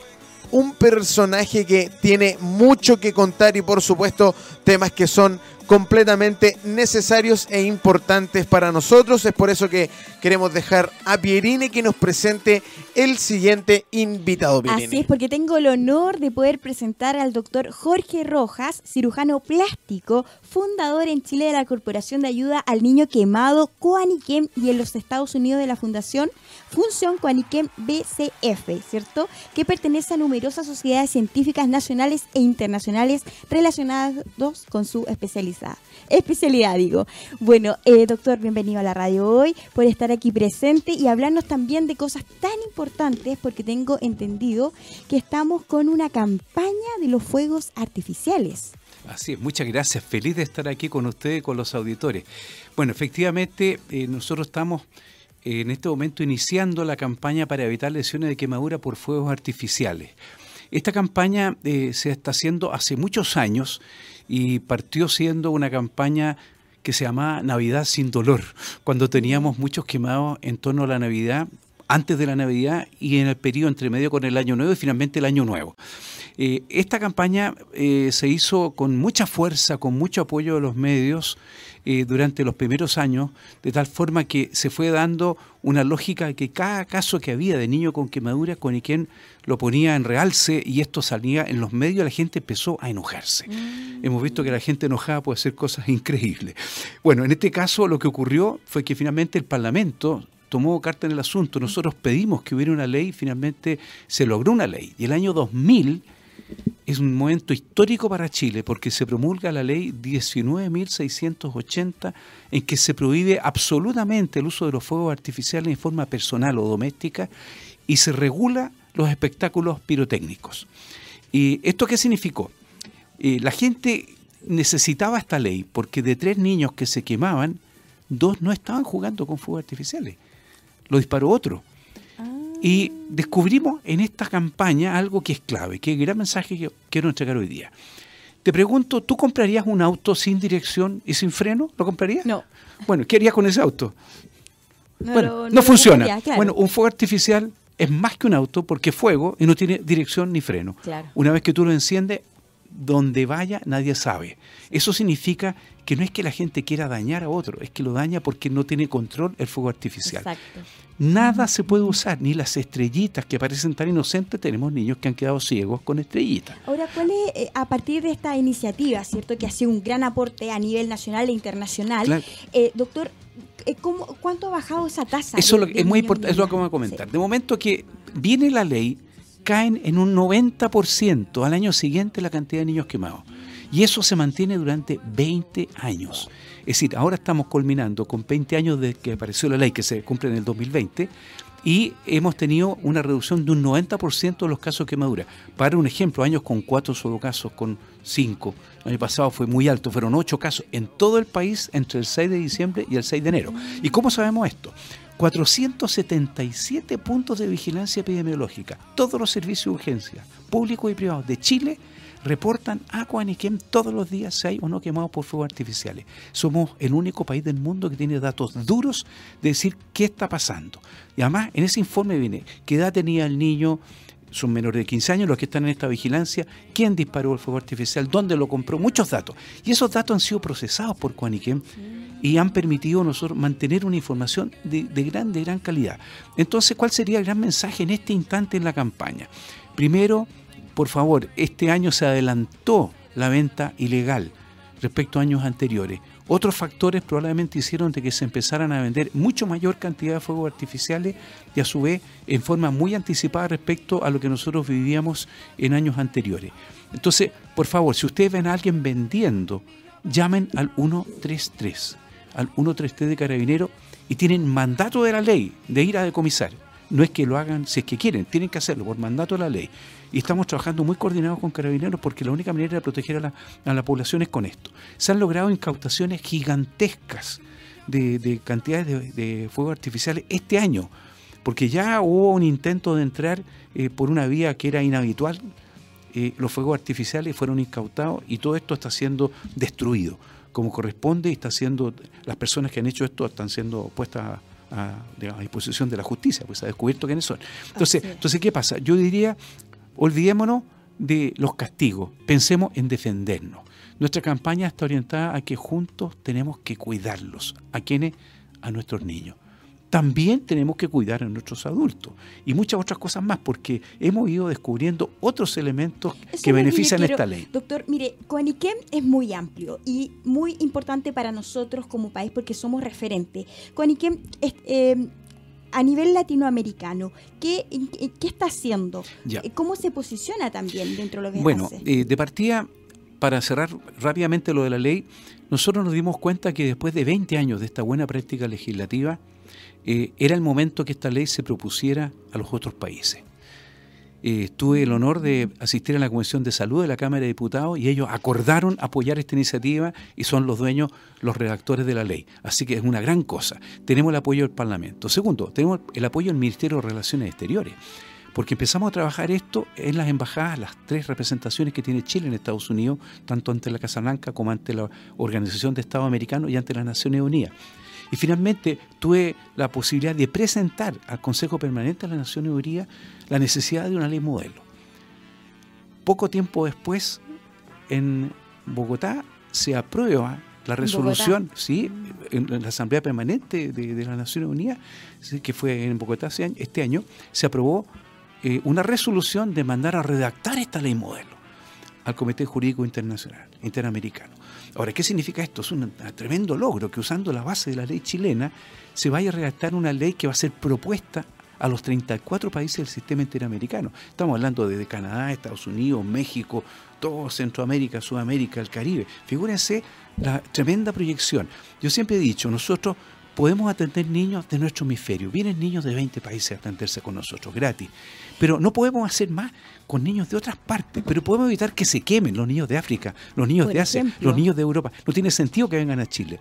un personaje que tiene mucho que contar y por supuesto temas que son completamente necesarios e importantes para nosotros. Es por eso que queremos dejar a Pierine que nos presente el siguiente invitado. Así es, porque tengo el honor de poder presentar al doctor Jorge Rojas, cirujano plástico, fundador en Chile de la Corporación de Ayuda al Niño Quemado, Coaniquem, y en los Estados Unidos de la Fundación Función Coaniquem BCF, ¿cierto? Que pertenece a numerosas sociedades científicas nacionales e internacionales relacionadas con su especialidad. Especialidad, digo. Bueno, eh, doctor, bienvenido a la radio hoy por estar aquí presente y hablarnos también de cosas tan importantes, porque tengo entendido que estamos con una campaña de los fuegos artificiales. Así es, muchas gracias. Feliz de estar aquí con ustedes con los auditores. Bueno, efectivamente, eh, nosotros estamos en este momento iniciando la campaña para evitar lesiones de quemadura por fuegos artificiales. Esta campaña eh, se está haciendo hace muchos años y partió siendo una campaña que se llamaba Navidad sin dolor, cuando teníamos muchos quemados en torno a la Navidad, antes de la Navidad y en el periodo entre medio con el Año Nuevo y finalmente el Año Nuevo. Eh, esta campaña eh, se hizo con mucha fuerza, con mucho apoyo de los medios eh, durante los primeros años, de tal forma que se fue dando una lógica que cada caso que había de niño con quemadura, con quien lo ponía en realce y esto salía en los medios, la gente empezó a enojarse. Mm. Hemos visto que la gente enojada puede hacer cosas increíbles. Bueno, en este caso lo que ocurrió fue que finalmente el Parlamento tomó carta en el asunto. Nosotros pedimos que hubiera una ley, finalmente se logró una ley. Y el año 2000 es un momento histórico para Chile porque se promulga la ley 19.680 en que se prohíbe absolutamente el uso de los fuegos artificiales en forma personal o doméstica y se regula los espectáculos pirotécnicos. ¿Y esto qué significó? Eh, la gente necesitaba esta ley porque de tres niños que se quemaban, dos no estaban jugando con fuegos artificiales. Lo disparó otro. Y descubrimos en esta campaña algo que es clave, que es el gran mensaje que quiero entregar hoy día. Te pregunto, ¿tú comprarías un auto sin dirección y sin freno? ¿Lo comprarías? No. Bueno, ¿qué harías con ese auto? No, bueno, no, funciona. Bueno, un fuego artificial es más que un auto porque es fuego y no tiene dirección ni freno. Una vez que tú lo enciendes, donde vaya nadie sabe. Eso significa que no es que la gente quiera dañar a otro, es que lo daña porque no tiene control el fuego artificial. Exacto. Nada se puede usar, ni las estrellitas que parecen tan inocentes, tenemos niños que han quedado ciegos con estrellitas. Ahora, ¿cuál es, eh, a partir de esta iniciativa, cierto, que ha sido un gran aporte a nivel nacional e internacional, eh, doctor, eh, ¿cuánto ha bajado esa tasa? Eso es muy importante, es lo que vamos a comentar. De momento que viene la ley, caen en un 90% al año siguiente la cantidad de niños quemados. Y eso se mantiene durante 20 años. Es decir, ahora estamos culminando con 20 años de que apareció la ley que se cumple en el 2020 y hemos tenido una reducción de un 90% de los casos de quemadura. Para un ejemplo, años con 4 solo casos, con 5. El año pasado fue muy alto, fueron 8 casos en todo el país entre el 6 de diciembre y el 6 de enero. ¿Y cómo sabemos esto? 477 puntos de vigilancia epidemiológica. Todos los servicios de urgencia, públicos y privados de Chile, reportan agua en todos los días si hay o no quemados por fuegos artificiales. Somos el único país del mundo que tiene datos duros de decir qué está pasando. Y además, en ese informe viene qué edad tenía el niño, son menores de 15 años los que están en esta vigilancia, quién disparó el fuego artificial, dónde lo compró, muchos datos. Y esos datos han sido procesados por Cuaniquem y han permitido a nosotros mantener una información de, de, gran, de gran calidad. Entonces, ¿cuál sería el gran mensaje en este instante en la campaña? Primero, por favor, este año se adelantó la venta ilegal respecto a años anteriores. Otros factores probablemente hicieron de que se empezaran a vender mucho mayor cantidad de fuegos artificiales y a su vez en forma muy anticipada respecto a lo que nosotros vivíamos en años anteriores. Entonces, por favor, si ustedes ven a alguien vendiendo, llamen al 133, al 133 de Carabinero y tienen mandato de la ley de ir a decomisar. No es que lo hagan si es que quieren, tienen que hacerlo por mandato de la ley. Y estamos trabajando muy coordinados con carabineros porque la única manera de proteger a la, población es con esto. Se han logrado incautaciones gigantescas de, cantidades de, fuegos artificiales este año, porque ya hubo un intento de entrar eh, por una vía que era inhabitual. Eh, los fuegos artificiales fueron incautados y todo esto está siendo destruido como corresponde y está siendo las personas que han hecho esto están siendo puestas a, disposición de la justicia, pues ha descubierto quiénes son. Entonces, entonces ¿qué pasa? Yo diría olvidémonos de los castigos, pensemos en defendernos. Nuestra campaña está orientada a que juntos tenemos que cuidarlos. ¿A quienes? A nuestros niños. También tenemos que cuidar a nuestros adultos y muchas otras cosas más, porque hemos ido descubriendo otros elementos que benefician esta ley. Doctor, mire, Coaniquem es muy amplio y muy importante para nosotros como país porque somos referentes. Coaniquem es, eh, a nivel latinoamericano, ¿qué, qué está haciendo? ¿Cómo se posiciona también dentro de lo que? Bueno, eh, de partida, para cerrar rápidamente lo de la ley, nosotros nos dimos cuenta que después de 20 años de esta buena práctica legislativa, eh, era el momento que esta ley se propusiera a los otros países. Eh, tuve el honor de asistir a la Comisión de Salud de la Cámara de Diputados y ellos acordaron apoyar esta iniciativa y son los dueños, los redactores de la ley. Así que es una gran cosa. Tenemos el apoyo del Parlamento. Segundo, tenemos el apoyo del Ministerio de Relaciones Exteriores porque empezamos a trabajar esto en las embajadas, las tres representaciones que tiene Chile en Estados Unidos, tanto ante la Casa Blanca como ante la Organización de Estados Americanos y ante las Naciones Unidas. Y finalmente tuve la posibilidad de presentar al Consejo Permanente de las Naciones Unidas la necesidad de una ley modelo. Poco tiempo después, en Bogotá se aprueba la resolución, sí, en la Asamblea Permanente de, las Naciones Unidas, que fue en Bogotá este año, se aprobó eh, una resolución de mandar a redactar esta ley modelo al Comité Jurídico Internacional, Interamericano. Ahora, ¿qué significa esto? Es un tremendo logro que usando la base de la ley chilena se vaya a redactar una ley que va a ser propuesta a los 34 países del sistema interamericano. Estamos hablando de Canadá, Estados Unidos, México, todo Centroamérica, Sudamérica, el Caribe. Figúrense la tremenda proyección. Yo siempre he dicho, nosotros podemos atender niños de nuestro hemisferio. Vienen niños de 20 países a atenderse con nosotros, gratis. Pero no podemos hacer más con niños de otras partes, pero podemos evitar que se quemen los niños de África, los niños de Asia, los niños de Europa. No tiene sentido que vengan a Chile,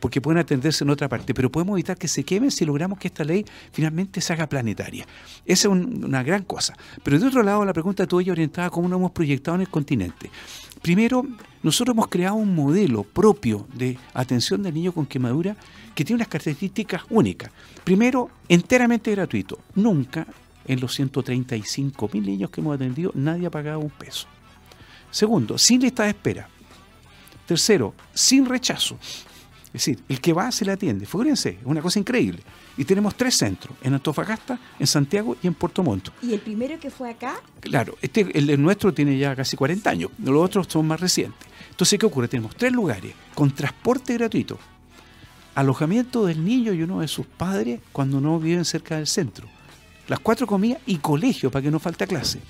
porque pueden atenderse en otra parte, pero podemos evitar que se quemen si logramos que esta ley finalmente se haga planetaria. Esa es una gran cosa. Pero de otro lado, la pregunta tuya orientada a cómo nos hemos proyectado en el continente. Primero, nosotros hemos creado un modelo propio de atención del niño con quemadura que tiene unas características únicas. Primero, enteramente gratuito. Nunca en los 135 mil niños que hemos atendido nadie ha pagado un peso. Segundo, sin lista de espera. Tercero, sin rechazo. Es decir, el que va se le atiende. Fíjense, es una cosa increíble. Y tenemos tres centros, en Antofagasta, en Santiago y en Puerto Montt. ¿Y el primero que fue acá? Claro, este, el nuestro tiene ya casi 40 años, los otros son más recientes. Entonces, ¿qué ocurre? Tenemos tres lugares con transporte gratuito, alojamiento del niño y uno de sus padres cuando no viven cerca del centro, las cuatro comidas y colegio para que no falte clase.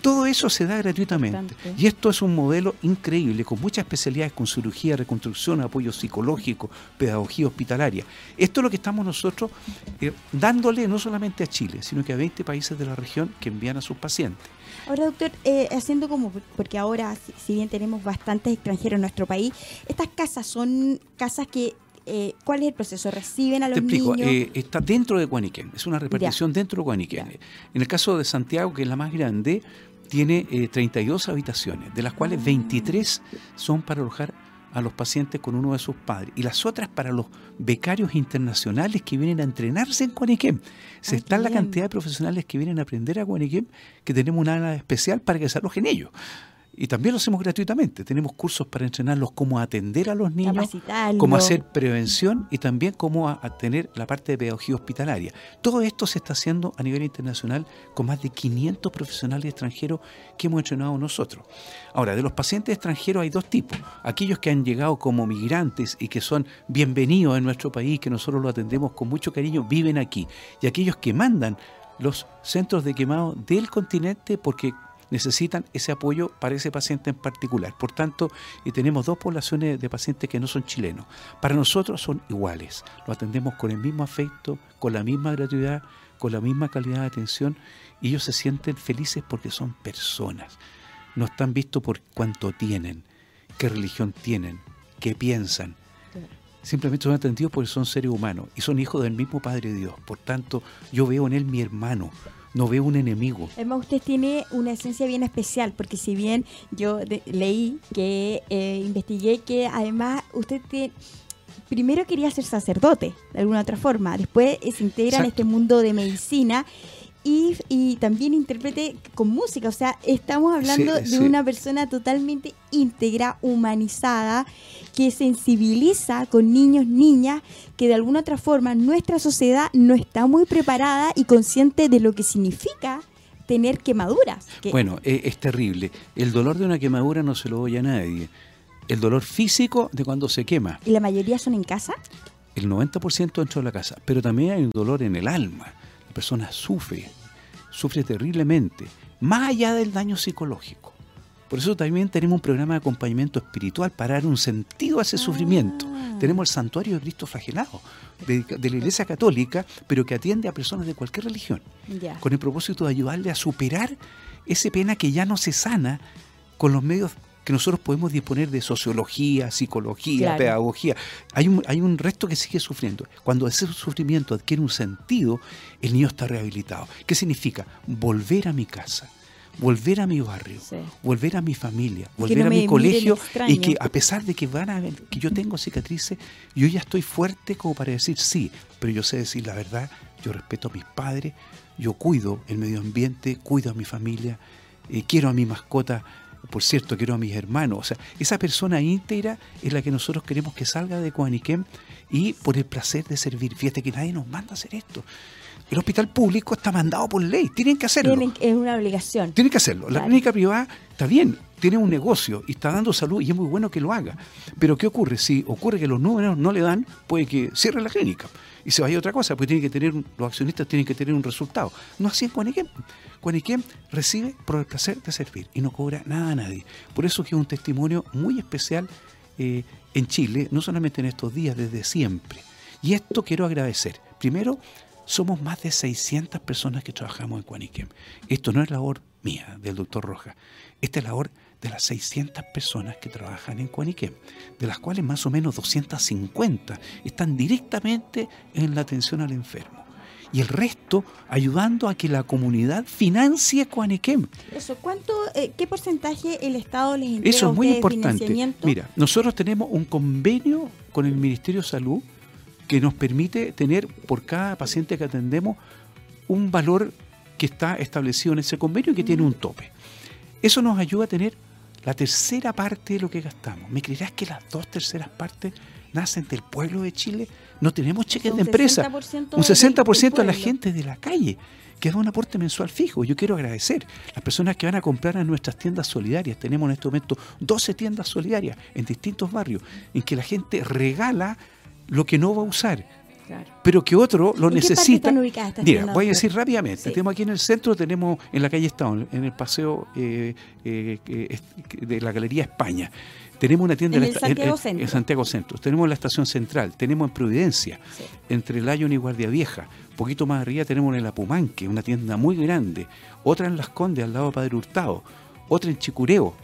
Todo eso se da gratuitamente. Y esto es un modelo increíble, con muchas especialidades, con cirugía, reconstrucción, apoyo psicológico, pedagogía hospitalaria. Esto es lo que estamos nosotros eh, dándole no solamente a Chile, sino que a 20 países de la región que envían a sus pacientes. Ahora, doctor, eh, haciendo como, porque ahora, si bien tenemos bastantes extranjeros en nuestro país, estas casas son casas que eh, ¿cuál es el proceso? ¿Reciben a los Te explico, eh, está dentro de Guaniquén, es una repartición dentro de Guaniquén. En el caso de Santiago, que es la más grande, tiene 32 eh, habitaciones, de las cuales 23 son para alojar a los pacientes con uno de sus padres y las otras para los becarios internacionales que vienen a entrenarse en Guaniquén. Se está la cantidad de profesionales que vienen a aprender a Guaniquén que tenemos una ala especial para que se alojen ellos. Y también lo hacemos gratuitamente. Tenemos cursos para entrenarlos cómo atender a los niños, cómo hacer prevención y también cómo a, tener la parte de pedagogía hospitalaria. Todo esto se está haciendo a nivel internacional con más de 500 profesionales extranjeros que hemos entrenado nosotros. Ahora, de los pacientes extranjeros hay dos tipos. Aquellos que han llegado como migrantes y que son bienvenidos en nuestro país, que nosotros los atendemos con mucho cariño, viven aquí. Y aquellos que mandan los centros de quemado del continente porque necesitan ese apoyo para ese paciente en particular. Por tanto, y tenemos dos poblaciones de pacientes que no son chilenos. Para nosotros son iguales. Lo atendemos con el mismo afecto, con la misma gratuidad, con la misma calidad de atención y ellos se sienten felices porque son personas. No están vistos por cuánto tienen, qué religión tienen, qué piensan. Simplemente son atendidos porque son seres humanos y son hijos del mismo Padre Dios. Por tanto, yo veo en él mi hermano no veo un enemigo. Además, usted tiene una esencia bien especial, porque si bien yo leí que eh, investigué que además usted primero quería ser sacerdote, de alguna otra forma, después se integra en este mundo de medicina y, también intérprete con música. O sea, estamos hablando de una persona totalmente íntegra, humanizada, que sensibiliza con niños, niñas, que de alguna otra forma nuestra sociedad no está muy preparada y consciente de lo que significa tener quemaduras. Bueno, es, es terrible. El dolor de una quemadura no se lo oye a nadie. El dolor físico de cuando se quema. ¿Y la mayoría son en casa? El 90% dentro de la casa. Pero también hay un dolor en el alma. La persona sufre, sufre terriblemente, más allá del daño psicológico. Por eso también tenemos un programa de acompañamiento espiritual para dar un sentido a ese sufrimiento. Ah. Tenemos el Santuario de Cristo Flagelado de, la Iglesia Católica, pero que atiende a personas de cualquier religión, con el propósito de ayudarle a superar esa pena que ya no se sana con los medios que nosotros podemos disponer de sociología, psicología, pedagogía. Hay un, hay un resto que sigue sufriendo. Cuando ese sufrimiento adquiere un sentido, el niño está rehabilitado. ¿Qué significa? Volver a mi casa volver a mi barrio, volver a mi familia, volver a mi colegio y que a pesar de que van a ver que yo tengo cicatrices, yo ya estoy fuerte como para decir sí, pero yo sé decir la verdad, yo respeto a mis padres, yo cuido el medio ambiente, cuido a mi familia, eh, quiero a mi mascota, por cierto, quiero a mis hermanos. O sea, esa persona íntegra es la que nosotros queremos que salga de Coaniquem y por el placer de servir. Fíjate que nadie nos manda a hacer esto. El hospital público está mandado por ley, tienen que hacerlo. es una obligación. Tienen que hacerlo. La clínica privada está bien, tiene un negocio y está dando salud y es muy bueno que lo haga. Pero ¿qué ocurre? Si ocurre que los números no le dan, puede que cierre la clínica y se vaya a otra cosa, porque tienen que tener, los accionistas tienen que tener un resultado. No así es Cuaniquem. Cuaniquem recibe por el placer de servir y no cobra nada a nadie. Por eso que es un testimonio muy especial eh, en Chile, no solamente en estos días, desde siempre. Y esto quiero agradecer. Primero, somos más de 600 personas que trabajamos en Cuaniquem. Esto no es labor mía, del doctor Roja. Esta es labor de las 600 personas que trabajan en Cuaniquem, de las cuales más o menos 250 están directamente en la atención al enfermo. Y el resto ayudando a que la comunidad financie Cuaniquem. Eso, ¿cuánto, eh, ¿qué porcentaje el Estado les entrega Eso es muy importante. Mira, nosotros tenemos un convenio con el Ministerio de Salud que nos permite tener por cada paciente que atendemos un valor que está establecido en ese convenio y que tiene un tope. Eso nos ayuda a tener la tercera parte de lo que gastamos. ¿Me creerás que las dos terceras partes nacen del pueblo de Chile? No tenemos cheques de empresa. Un 60% de la gente de la calle que da un aporte mensual fijo. Yo quiero agradecer las personas que van a comprar a nuestras tiendas solidarias. Tenemos en este momento 12 tiendas solidarias en distintos barrios en que la gente regala lo que no va a usar. Pero que otro lo necesita. Mira, voy a decir rápidamente. Tenemos aquí en el centro, tenemos en la calle Estado, en el paseo eh, eh, de la Galería España. Tenemos una tienda en, Santiago, en, Santiago Centro. Tenemos la estación central. Tenemos en Providencia, entre Lyon y Guardia Vieja. Un poquito más arriba tenemos en el Apumanque, una tienda muy grande. Otra en Las Condes, al lado de Padre Hurtado. Otra en Chicureo.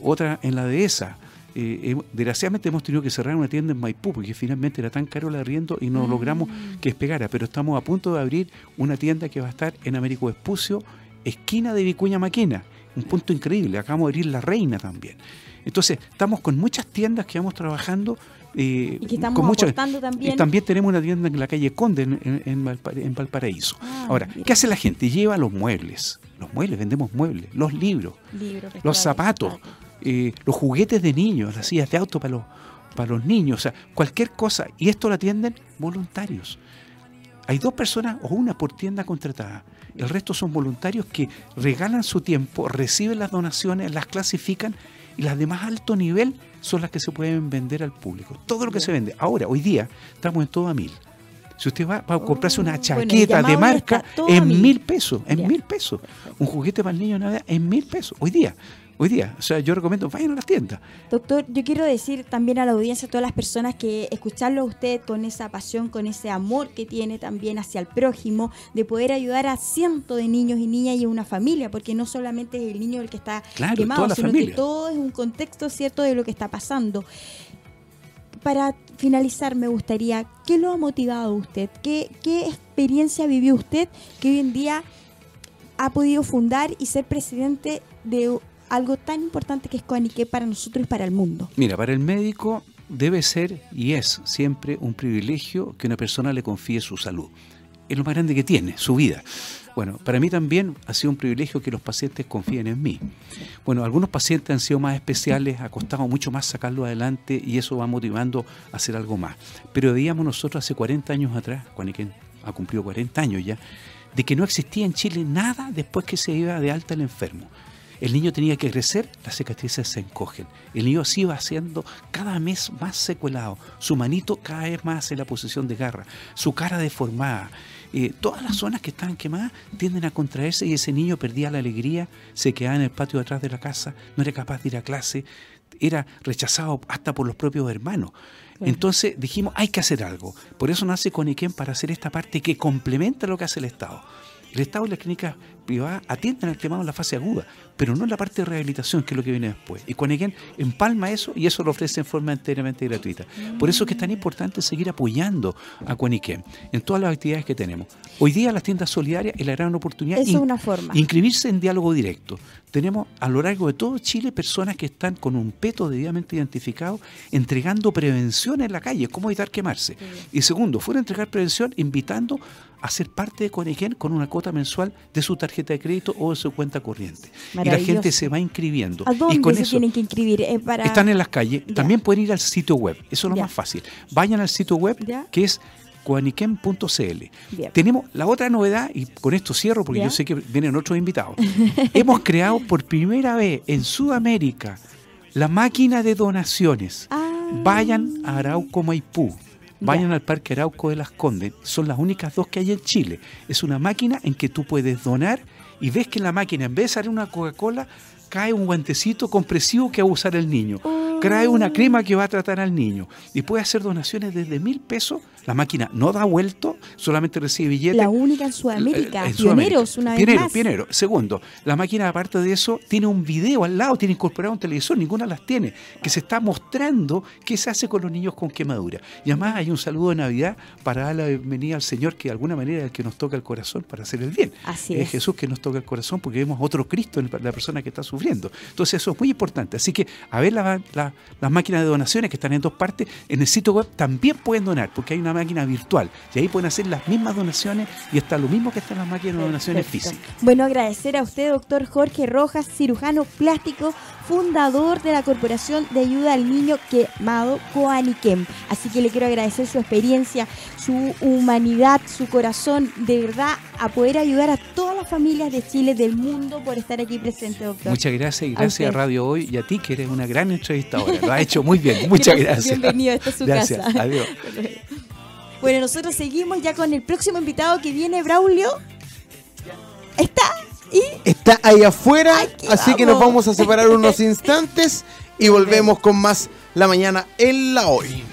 Otra en la Dehesa eh, desgraciadamente hemos tenido que cerrar una tienda en Maipú porque finalmente era tan caro el arriendo y no mm. logramos que despegara, pero estamos a punto de abrir una tienda que va a estar en Américo Espucio, esquina de Vicuña Maquena, un punto increíble, acabamos de abrir La Reina también. Entonces, estamos con muchas tiendas que vamos trabajando. Eh, y que estamos con muchas, también. también tenemos una tienda en la calle Conde, en, Valparaíso. Ah, Ahora, ¿qué hace la gente? Lleva los muebles, los muebles, vendemos muebles, los libros, los zapatos, eh, los juguetes de niños, las sillas de auto para los, para los niños, o sea, cualquier cosa. Y esto lo atienden voluntarios. Hay dos personas o una por tienda contratada. El resto son voluntarios que regalan su tiempo, reciben las donaciones, las clasifican y las de más alto nivel son las que se pueden vender al público. Todo lo que se vende. Ahora, hoy día, estamos en todo a mil. Si usted va, a comprarse una oh, chaqueta de marca, en mil pesos, en mil pesos. Un juguete para el niño en mil pesos. Hoy día hoy día. O sea, yo recomiendo, vayan a las tiendas. Doctor, yo quiero decir también a la audiencia, a todas las personas, que escucharlo a usted con esa pasión, con ese amor que tiene también hacia el prójimo, de poder ayudar a cientos de niños y niñas y a una familia, porque no solamente es el niño el que está quemado, sino que todo es un contexto cierto de lo que está pasando. Para finalizar, me gustaría, ¿qué lo ha motivado a usted? ¿Qué, ¿Qué experiencia vivió usted que hoy en día ha podido fundar y ser presidente de algo tan importante que es Coanique para nosotros y para el mundo? Mira, para el médico debe ser y es siempre un privilegio que una persona le confíe su salud. es lo más grande que tiene, su vida. Bueno, para mí también ha sido un privilegio que los pacientes confíen en mí. Bueno, algunos pacientes han sido más especiales, ha costado mucho más sacarlo adelante y eso va motivando a hacer algo más. Pero veíamos nosotros hace 40 años atrás, cuando ha cumplido 40 años ya, de que no existía en Chile nada después que se iba de alta el enfermo. El niño tenía que crecer, las cicatrices se encogen. El niño se iba haciendo cada mes más secuelado. Su manito cada vez más en la posición de garra. Su cara deformada. Eh, todas las zonas que estaban quemadas tienden a contraerse y ese niño perdía la alegría, se quedaba en el patio de atrás de la casa, no era capaz de ir a clase, era rechazado hasta por los propios hermanos. Entonces dijimos, hay que hacer algo. Por eso nace Coniquén para hacer esta parte que complementa lo que hace el Estado. El Estado y las clínicas privadas atienden al quemado en la fase aguda, pero no en la parte de rehabilitación, que es lo que viene después. Y Cuanequén empalma eso y eso lo ofrece en forma enteramente gratuita. Por eso es que es tan importante seguir apoyando a Cuaniquén en todas las actividades que tenemos. Hoy día las tiendas solidarias es la gran oportunidad de inscribirse en diálogo directo. Tenemos a lo largo de todo Chile personas que están con un peto debidamente identificado entregando prevención en la calle, cómo evitar quemarse. Y segundo, fuera a entregar prevención invitando a ser parte de Conequén con una cuota mensual de su tarjeta de crédito o de su cuenta corriente. Y la gente se va inscribiendo. ¿A dónde y con se eso, tienen que inscribir? Eh, Están en las calles. También pueden ir al sitio web. Eso es lo más fácil. Vayan al sitio web que es coaniquem.cl. Tenemos la otra novedad, y con esto cierro porque yo sé que vienen otros invitados. Hemos creado por primera vez en Sudamérica la máquina de donaciones. Ah. Vayan a Arauco Maipú Vayan al Parque Arauco de las Condes. Son las únicas dos que hay en Chile. Es una máquina en que tú puedes donar y ves que en la máquina, en vez de salir una Coca-Cola, cae un guantecito compresivo que va a usar el niño. Cae una crema que va a tratar al niño. Y puede hacer donaciones desde mil pesos la máquina no da vuelto, solamente recibe billetes. La única en Sudamérica. Pioneros, una vez más. Pionero. Segundo, la máquina, aparte de eso, tiene un video al lado, tiene incorporado un televisor, ninguna las tiene, que se está mostrando qué se hace con los niños con quemadura. Y además hay un saludo de Navidad para dar la bienvenida al Señor, que de alguna manera es el que nos toca el corazón para hacer el bien. Así es. Jesús que nos toca el corazón porque vemos otro Cristo en la persona que está sufriendo. Entonces eso es muy importante. Así que a ver las máquinas de donaciones que están en dos partes, en el sitio web también pueden donar, porque hay una máquina virtual. Y ahí pueden hacer las mismas donaciones y está lo mismo que están las máquinas de donaciones físicas. Bueno, agradecer a usted, doctor Jorge Rojas, cirujano plástico, fundador de la Corporación de Ayuda al Niño Quemado Coaniquem. Así que le quiero agradecer su experiencia, su humanidad, su corazón, de verdad, a poder ayudar a todas las familias de Chile, del mundo, por estar aquí presente, doctor. Muchas gracias y gracias a, Radio Hoy y a ti, que eres una gran entrevistadora. Lo ha hecho muy bien. Muchas gracias. Bienvenido, esta es su gracias. casa. Adiós. Bueno, nosotros seguimos ya con el próximo invitado que viene, Braulio. Está y está ahí afuera, así que nos vamos a separar unos instantes y volvemos con más la mañana en la hoy.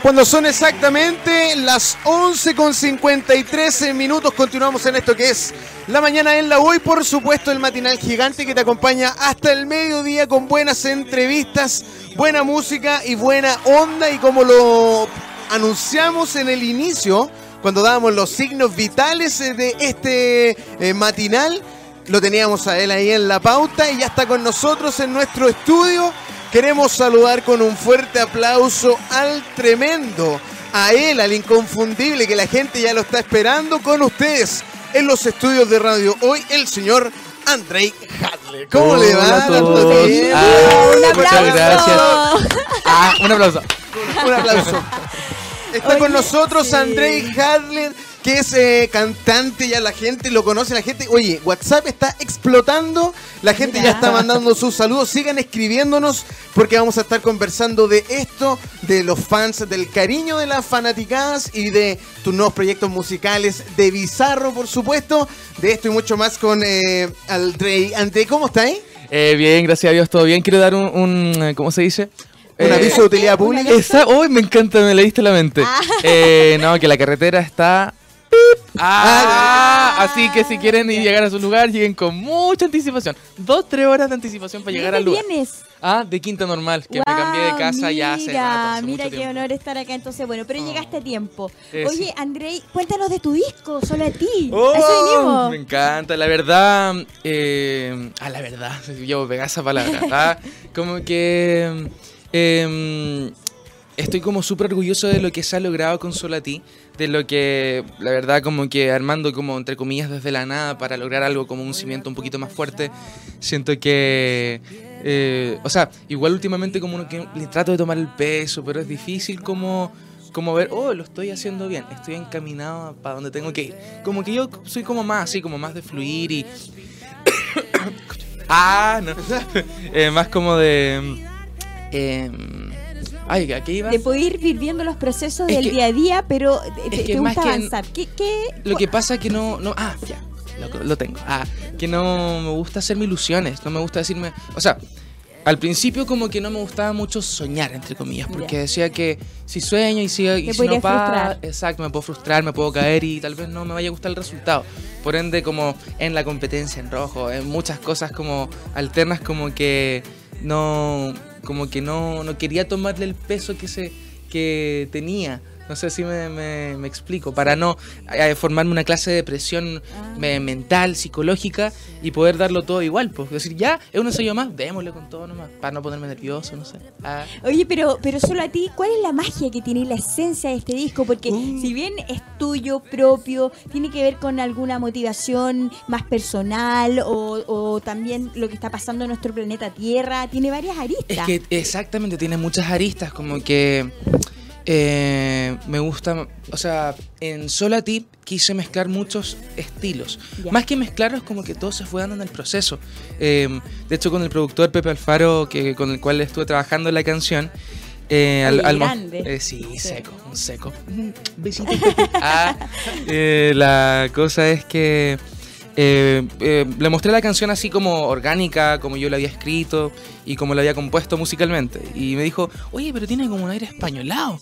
Cuando son exactamente las 11 con 53 minutos, continuamos en esto que es la mañana en la hoy. Por supuesto, el matinal gigante que te acompaña hasta el mediodía con buenas entrevistas, buena música y buena onda. Y como lo anunciamos en el inicio, cuando dábamos los signos vitales eh, de este eh, matinal. Lo teníamos a él ahí en la pauta y ya está con nosotros en nuestro estudio. Queremos saludar con un fuerte aplauso al tremendo, a él, al inconfundible, que la gente ya lo está esperando con ustedes en los estudios de radio hoy, el señor Andrei Hadley. ¿Cómo le va? A todos. Ah, un aplauso. Muchas gracias. Ah, un aplauso. Un aplauso. Está con nosotros Andrei Hadler, que es eh, cantante, ya la gente lo conoce, la gente, oye, WhatsApp está explotando, la gente ya está mandando sus saludos, sigan escribiéndonos porque vamos a estar conversando de esto, de los fans, del cariño de las fanaticadas y de tus nuevos proyectos musicales, de Bizarro, por supuesto, de esto y mucho más con eh, Andrei. Andrei, ¿cómo está ahí? Eh, bien, gracias a Dios, todo bien. Quiero dar un, un ¿cómo se dice? Un aviso de utilidad pública. Uy, me encanta, me leíste la mente. Ah. Eh, no, que la carretera está. Ah, así que si quieren llegar a su lugar, lleguen con mucha anticipación. Dos, tres horas de anticipación para llegar al lugar. vienes? Ah, de Quinta Normal, que me cambié de casa ya hace rato. mira qué honor estar acá entonces. Bueno, pero llegaste a tiempo. Eh, Oye, Andrei, cuéntanos de tu disco, solo a ti. Oh, eso. Me encanta, la verdad. Eh, ah, la verdad, yo pegar esa palabra. ah, como que. Eh, estoy como súper orgulloso de lo que se ha logrado con ti, de lo que, la verdad, como que armando como entre comillas desde la nada para lograr algo como un cimiento un poquito más fuerte, siento que, eh, o sea, igual últimamente como que le trato de tomar el peso, pero es difícil como como ver, oh, lo estoy haciendo bien, estoy encaminado para donde tengo que ir. Como que yo soy como más así, como más de fluir y... ah, no. Eh, más como de... Eh, ay, ¿a qué iba? De poder ir viviendo los procesos del día a día, pero te, te gusta avanzar. ¿Qué, qué? Lo que pasa es que no... no ah, ya, lo, lo tengo. Ah, que no me gusta hacerme ilusiones, no me gusta decirme... O sea, al principio como que no me gustaba mucho soñar, entre comillas, porque decía que si sueño y si, y si no pasa, exacto, me puedo frustrar, me puedo caer y tal vez no me vaya a gustar el resultado. Por ende, como en la competencia en rojo, en muchas cosas como alternas, como que no, como que no, no quería tomarle el peso que se que tenía. No sé si me, me, explico, para no eh, formarme una clase de presión ah. mental, psicológica y poder darlo todo igual. Pues decir, ya, es un ensayo más, démosle con todo nomás, para no ponerme nervioso, no sé. Ah. Oye, pero, pero solo a ti, ¿cuál es la magia que tiene la esencia de este disco? Porque uh. si bien es tuyo, propio, tiene que ver con alguna motivación más personal o, o también lo que está pasando en nuestro planeta Tierra, tiene varias aristas. Es que exactamente, tiene muchas aristas, como que eh, me gusta, o sea, en Sola Tip quise mezclar muchos estilos. Más que mezclarlos, como que todo se fue dando en el proceso. Em, de hecho, con el productor Pepe Alfaro, que, con el cual estuve trabajando la canción, eh, al, grande. Eh, sí, seco, un seco. Besito. ah, la cosa es que eh, eh, le mostré la canción así como orgánica, como yo la había escrito y como la había compuesto musicalmente. Y me dijo, oye, pero tiene como un aire españolado.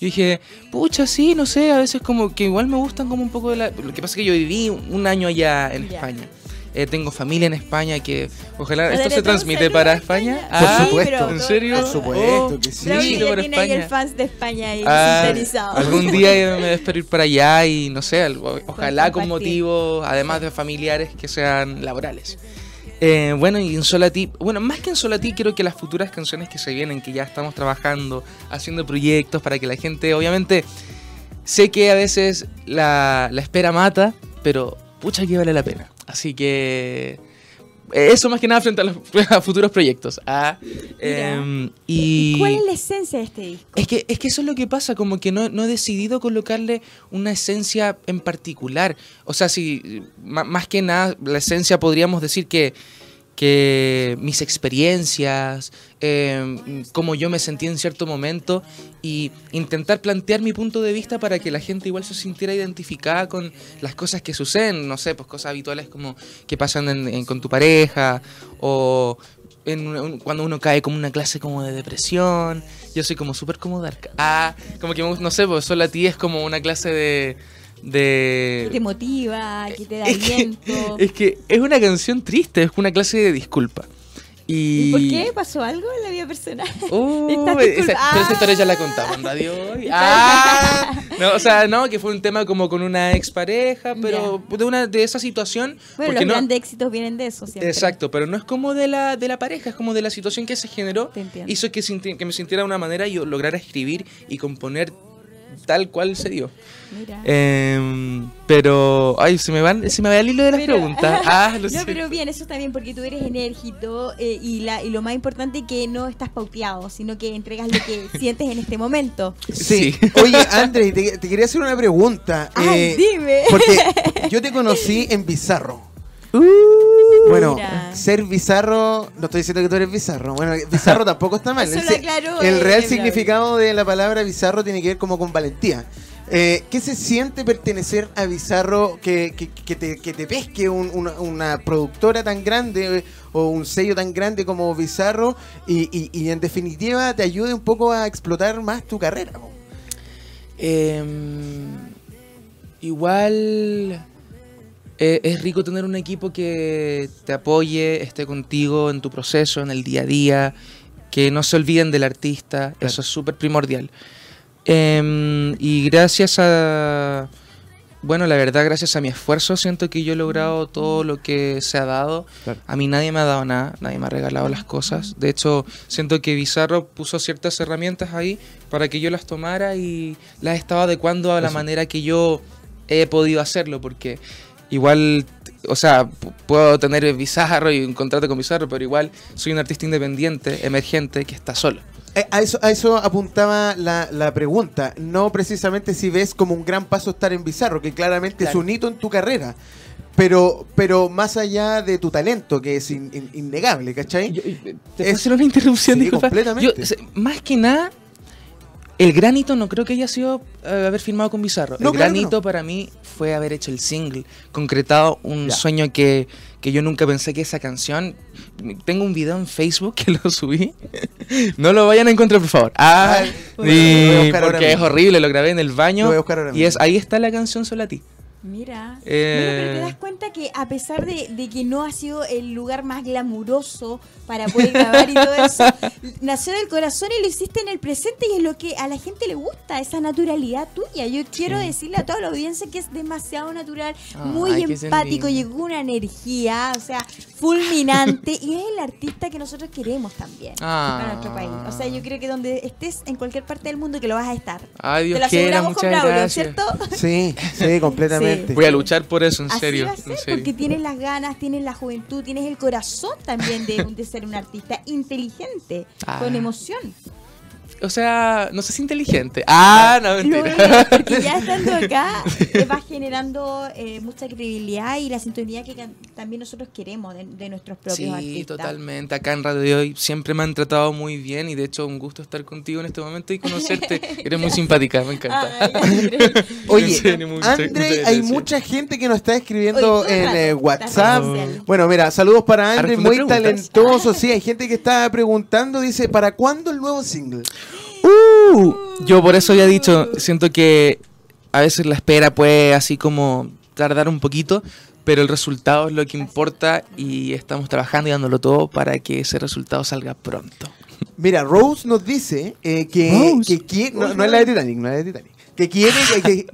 Yo dije, pucha, sí, no sé, a veces como que igual me gustan como un poco de la... Lo que pasa es que yo viví un año allá en España. Eh, tengo familia en España que ojalá esto se transmite para España. Por ah, supuesto. ¿En serio? Por supuesto que sí. sí por España. Ahí el fans de España ahí ah, Algún día me espero ir para allá y no sé, ojalá con motivos, además de familiares, que sean laborales. Eh, bueno, y en Solati, bueno, más que en Solati, creo que las futuras canciones que se vienen, que ya estamos trabajando, haciendo proyectos para que la gente, obviamente, sé que a veces la, la espera mata, pero pucha que vale la pena. Así que eh, eso más que nada frente a los futuros proyectos. Ah, em, y... ¿Cuál es la esencia de este disco? Es que, es que eso es lo que pasa, como que no, no, he decidido colocarle una esencia en particular. O sea, si más que nada la esencia podríamos decir que que mis experiencias, eh, cómo yo me sentí en cierto momento y intentar plantear mi punto de vista para que la gente igual se sintiera identificada con las cosas que suceden, no sé, pues cosas habituales como que pasan con tu pareja o en, cuando uno cae como una clase como de depresión, yo soy como súper como dark. Ah, como que no sé, pues solo a ti es como una clase de de... Que te motiva, que te da aliento. es que es una canción triste, es una clase de disculpa. Y... por qué? ¿Pasó algo en la vida personal? Uh, esa, Pero esa historia ya la contamos en radio hoy. Ah, no, o sea, no, que fue un tema como con una expareja, pero de una de esa situación. Bueno, los grandes éxitos vienen de eso, siempre. Exacto, pero no es como de la, de la pareja, es como de la situación que se generó. Hizo que, que me sintiera de una manera y lograra escribir y componer tal cual se dio. Em, pero, ay, se me, van, se me va el hilo de las preguntas. Ah, no, pero bien, eso está bien porque tú eres enérgico eh, y, la, y lo más importante que no estás pauteado, sino que entregas lo que sientes en este momento. Sí. Oye, André, te, quería hacer una pregunta. Ay, eh, dime. Porque yo te conocí en Bizarro. Uh, bueno, ser bizarro, no estoy diciendo que tú eres bizarro. Bueno, bizarro tampoco está mal. el, real significado de la palabra bizarro tiene que ver como con valentía. Eh, ¿Qué se siente pertenecer a Bizarro que, te, pesque una, productora tan grande o un sello tan grande como Bizarro y, en definitiva te ayude un poco a explotar más tu carrera? Em, igual eh, es rico tener un equipo que te apoye, esté contigo en tu proceso, en el día a día, que no se olviden del artista, eso es súper primordial. Em, y gracias a, bueno, la verdad, gracias a mi esfuerzo, siento que yo he logrado todo lo que se ha dado. A mí nadie me ha dado nada, nadie me ha regalado las cosas. De hecho, siento que Bizarro puso ciertas herramientas ahí para que yo las tomara y las estaba adecuando a la manera que yo he podido hacerlo, porque igual, o sea, puedo tener Bizarro y un contrato con Bizarro, pero igual soy un artista independiente, emergente, que está solo. Eh, a, eso, a eso apuntaba la, la, pregunta, no precisamente si ves como un gran paso estar en Bizarro, que claramente es un hito en tu carrera, pero, pero más allá de tu talento, que es innegable, ¿cachai? ¿Te puedo hacer una interrupción? Sí, completamente. más que nada, el granito no creo que haya sido eh, haber firmado con Bizarro. el granito para mí fue haber hecho el single, concretado un sueño que, que, yo nunca pensé que esa canción. Tengo un video en Facebook que lo subí. no lo vayan a encontrar, por favor. Ah, porque es horrible, lo grabé en el baño. y es ahí está la canción Sola a ti. Mira, pero te das cuenta que a pesar de, que no ha sido el lugar más glamuroso para poder grabar y todo eso, nació del corazón y lo hiciste en el presente y es lo que a la gente le gusta, esa naturalidad tuya. Yo quiero decirle a toda la audiencia que es demasiado natural, muy empático, llegó una energía, o sea, fulminante y es el artista que nosotros queremos también para nuestro país. O sea, yo creo que donde estés en cualquier parte del mundo que lo vas a estar. Ay, Dios Te lo aseguramos con ¿cierto? Sí, sí, completamente. Voy a luchar por eso, en serio. Porque tienes las ganas, tienes la juventud, tienes el corazón también de, ser un artista inteligente, con ah. emoción. O sea, no sé si inteligente. Ah, no, mentira. porque ya estando acá va generando eh, mucha credibilidad y la sintonía que también nosotros queremos de, nuestros propios artistas. Sí, totalmente. Acá en Radio de Hoy siempre me han tratado muy bien y de hecho un gusto estar contigo en este momento y conocerte. Eres muy simpática, me encanta. Oye, André, hay mucha gente que nos está escribiendo en eh, WhatsApp. Bueno, mira, saludos para André, muy talentoso. Sí, hay gente que está preguntando, dice, ¿para cuándo el nuevo single? Uh, yo por eso ya he dicho, siento que a veces la espera puede así como tardar un poquito, pero el resultado es lo que importa y estamos trabajando y dándolo todo para que ese resultado salga pronto. Mira, Rose nos dice eh, que, no, es la de Titanic, no es la de Titanic, que quiere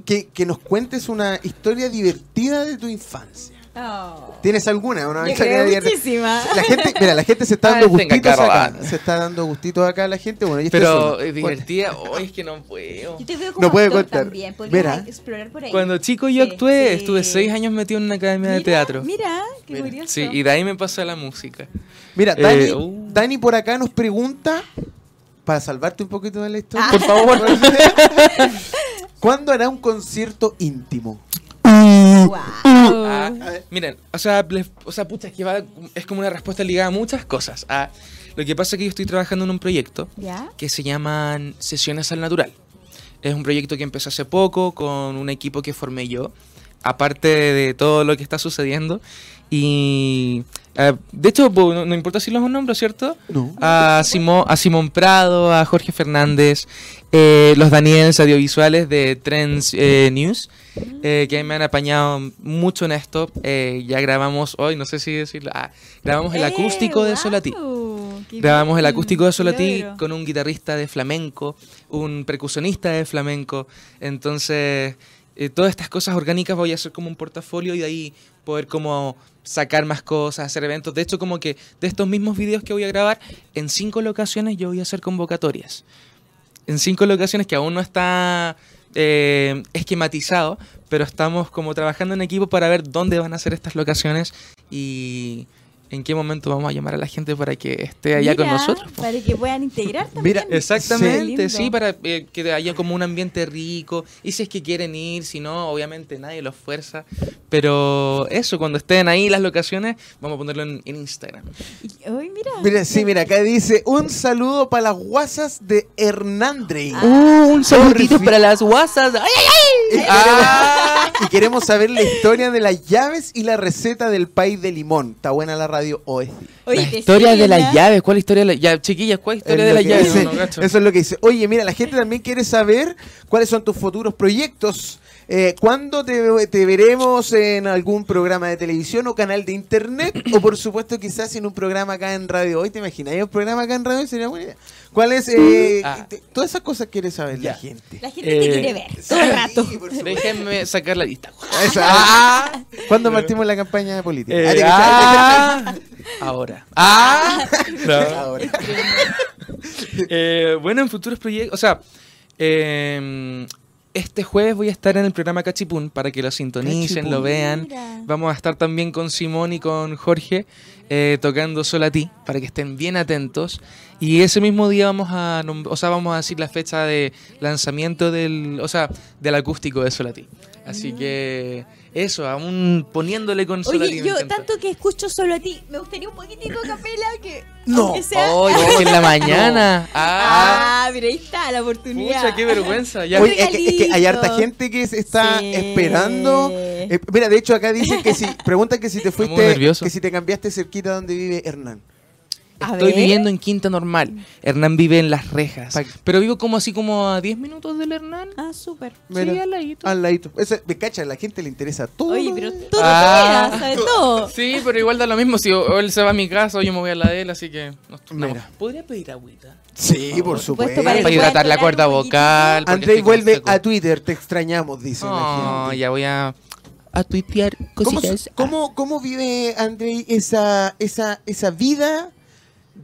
que, que nos cuentes una historia divertida de tu infancia. Oh. ¿Tienes alguna? Una muchísima. La gente, mira, la gente se está dando gustitos acá. Se está dando gustitos acá la gente. Bueno, Pero es divertida. Oh, es que no puedo. Yo te veo como no puede contar. también. Mira. explorar por ahí. Cuando chico yo actué, estuve seis años metido en una academia de teatro. Mira, qué curioso. Sí, y de ahí me pasó a la música. Mira, eh, uh. Dani, por acá nos pregunta, para salvarte un poquito de la historia, ah. por favor. ¿Cuándo hará un concierto íntimo? Ah, miren, o sea, o sea, pucha, es que es como una respuesta ligada a muchas cosas. Ah, lo que pasa es que yo estoy trabajando en un proyecto que se llaman Sesiones al Natural. Es un proyecto que empezó hace poco con un equipo que formé yo, aparte de todo lo que está sucediendo. Y eh, de hecho, no, importa si los nombro, ¿cierto? A, Simón, a Simón Prado, a Jorge Fernández, eh, los Daniels audiovisuales de Trends eh, News, que me han apañado mucho en esto. ya grabamos hoy, no sé si decirlo, ah, grabamos el acústico de Solati. Grabamos el acústico de Solati con un guitarrista de flamenco, un percusionista de flamenco. Entonces, todas estas cosas orgánicas voy a hacer como un portafolio y de ahí poder como sacar más cosas, hacer eventos. De hecho, como que de estos mismos videos que voy a grabar, en cinco locaciones yo voy a hacer convocatorias. En cinco locaciones que aún no está eh, esquematizado, pero estamos como trabajando en equipo para ver dónde van a ser estas locaciones y en qué momento vamos a llamar a la gente para que esté allá con nosotros. Para que puedan integrar también. Mira, exactamente, sí, para eh, que haya como un ambiente rico. Y si es que quieren ir, si no, obviamente nadie los fuerza. Pero eso, cuando estén ahí las locaciones, vamos a ponerlo en, Instagram. Uy, mira. Mira, sí, mira, acá dice un saludo para las guasas de Hernández. Ah. Uh, un saludito para las guasas. ¡Ay, ay, ay! Ah, y queremos saber la historia de las llaves y la receta del país de limón. Está buena la Radio la historia de las llaves, ¿cuál historia de las llaves? Chiquillas, ¿cuál historia de las llaves? eso es lo que dice. Oye, mira, la gente también quiere saber cuáles son tus futuros proyectos. Eh, ¿Cuándo te, veremos en algún programa de televisión o canal de internet? o por supuesto quizás en un programa acá en Radio Hoy. ¿Te imaginas? un programa acá en Radio Hoy? Sería buena idea. ¿Cuál es? Eh, ah. todas esas cosas quiere saber la gente. La gente te quiere ver todo el rato. Déjenme sacar la lista. Ah. ¿Cuándo partimos la campaña de política? Ah, ahora. Ah, ahora. bueno, en futuros proyectos, o sea, eh, este jueves voy a estar en el programa Cachipún para que lo sintonicen, lo vean. Vamos a estar también con Simón y con Jorge eh, tocando Solo a ti para que estén bien atentos. Y ese mismo día vamos a, o sea, vamos a decir la fecha de lanzamiento del, o sea, del acústico de Solo a ti. Así que eso, aún poniéndole con Oye, yo tanto que escucho solo a ti, me gustaría un poquitito de capela que. No, sea... oh, en la mañana. Ah. ah, mira, ahí está la oportunidad. Mucha, qué vergüenza. Ya. Oye, es, que, hay harta gente que se está esperando. Eh, mira, de hecho, acá dicen que si. Preguntan que si te fuiste. Que si te cambiaste cerquita donde vive Hernán. Estoy viviendo en Quinta Normal. Hernán vive en Las Rejas. Pero vivo como así como a 10 minutos del Hernán. Ah, súper. Sí, al ladito. Al ladito. me cacha, a la gente le interesa todo. Oye, pero todo ah, sabe todo. Sí, pero igual da lo mismo. Si él se va a mi casa o yo me voy a la de él, así que ¿Podría pedir agüita? Sí, por, supuesto. Para, hidratar la cuerda vocal. André vuelve a Twitter, te extrañamos, dice la ya voy a a tuitear cositas. ¿Cómo, cómo, vive André esa, esa, esa vida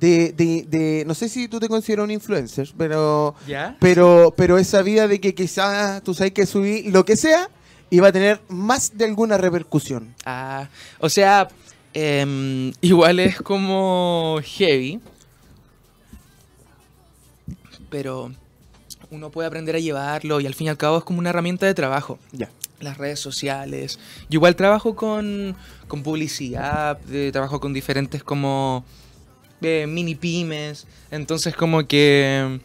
de, de, de, no sé si tú te consideras un influencer, pero, pero, pero esa vida de que quizás tú sabes que subí lo que sea y va a tener más de alguna repercusión. Ah, o sea, em, igual es como heavy, pero uno puede aprender a llevarlo y al fin y al cabo es como una herramienta de trabajo. Ya. Las redes sociales. Yo igual trabajo con, con publicidad, trabajo con diferentes como mini pymes. Entonces como que...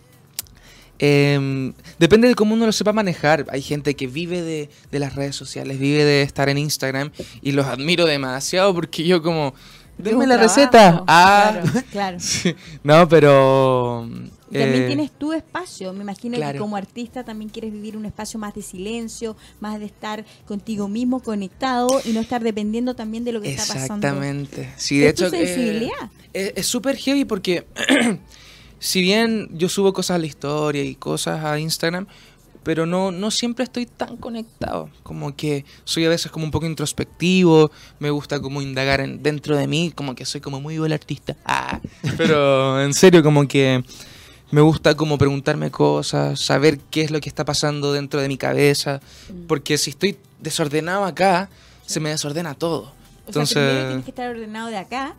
Em, depende de cómo uno lo sepa manejar. Hay gente que vive de, las redes sociales, vive de estar en Instagram y los admiro demasiado porque yo como... Denme la receta. Ah, claro. No, pero también eh, tienes tu espacio. Me imagino que como artista también quieres vivir un espacio más de silencio, más de estar contigo mismo conectado y no estar dependiendo también de lo que está pasando. Exactamente. Sí, de ¿Es hecho, tu sensibilidad? es súper heavy porque si bien yo subo cosas a la historia y cosas a Instagram, pero no, no siempre estoy tan conectado. Como que soy a veces como un poco introspectivo, me gusta como indagar en, dentro de mí, como que soy como muy buen artista. Ah, pero en serio, como que me gusta como preguntarme cosas, saber qué es lo que está pasando dentro de mi cabeza, mm. porque si estoy desordenado acá, se me desordena todo. Entonces, o sea, tienes que estar ordenado de acá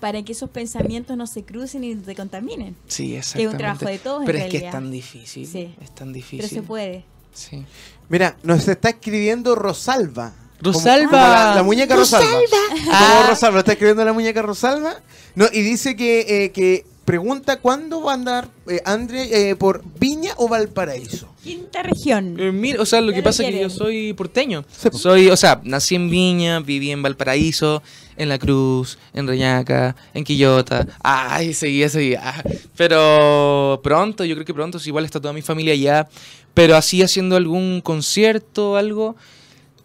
para que esos pensamientos no se crucen y te contaminen. Sí, exactamente. Que es un trabajo de todos Pero es que es tan difícil. Sí. Es tan difícil. Pero se puede. Sí. Mira, nos está escribiendo Rosalba. Rosalba. la, muñeca Rosalba. Rosalba. Ah. Rosalba, está escribiendo la muñeca Rosalba. No, y dice que, eh, que pregunta cuándo va a andar eh, André eh, por Viña o Valparaíso. Quinta región. Eh, mira, o sea, lo que pasa es que yo soy porteño. Soy, o sea, nací en Viña, viví en Valparaíso, en La Cruz, en Reñaca, en Quillota. Ay, seguía, seguía. Pero pronto, yo creo que pronto, igual está toda mi familia allá. Pero así haciendo algún concierto o algo,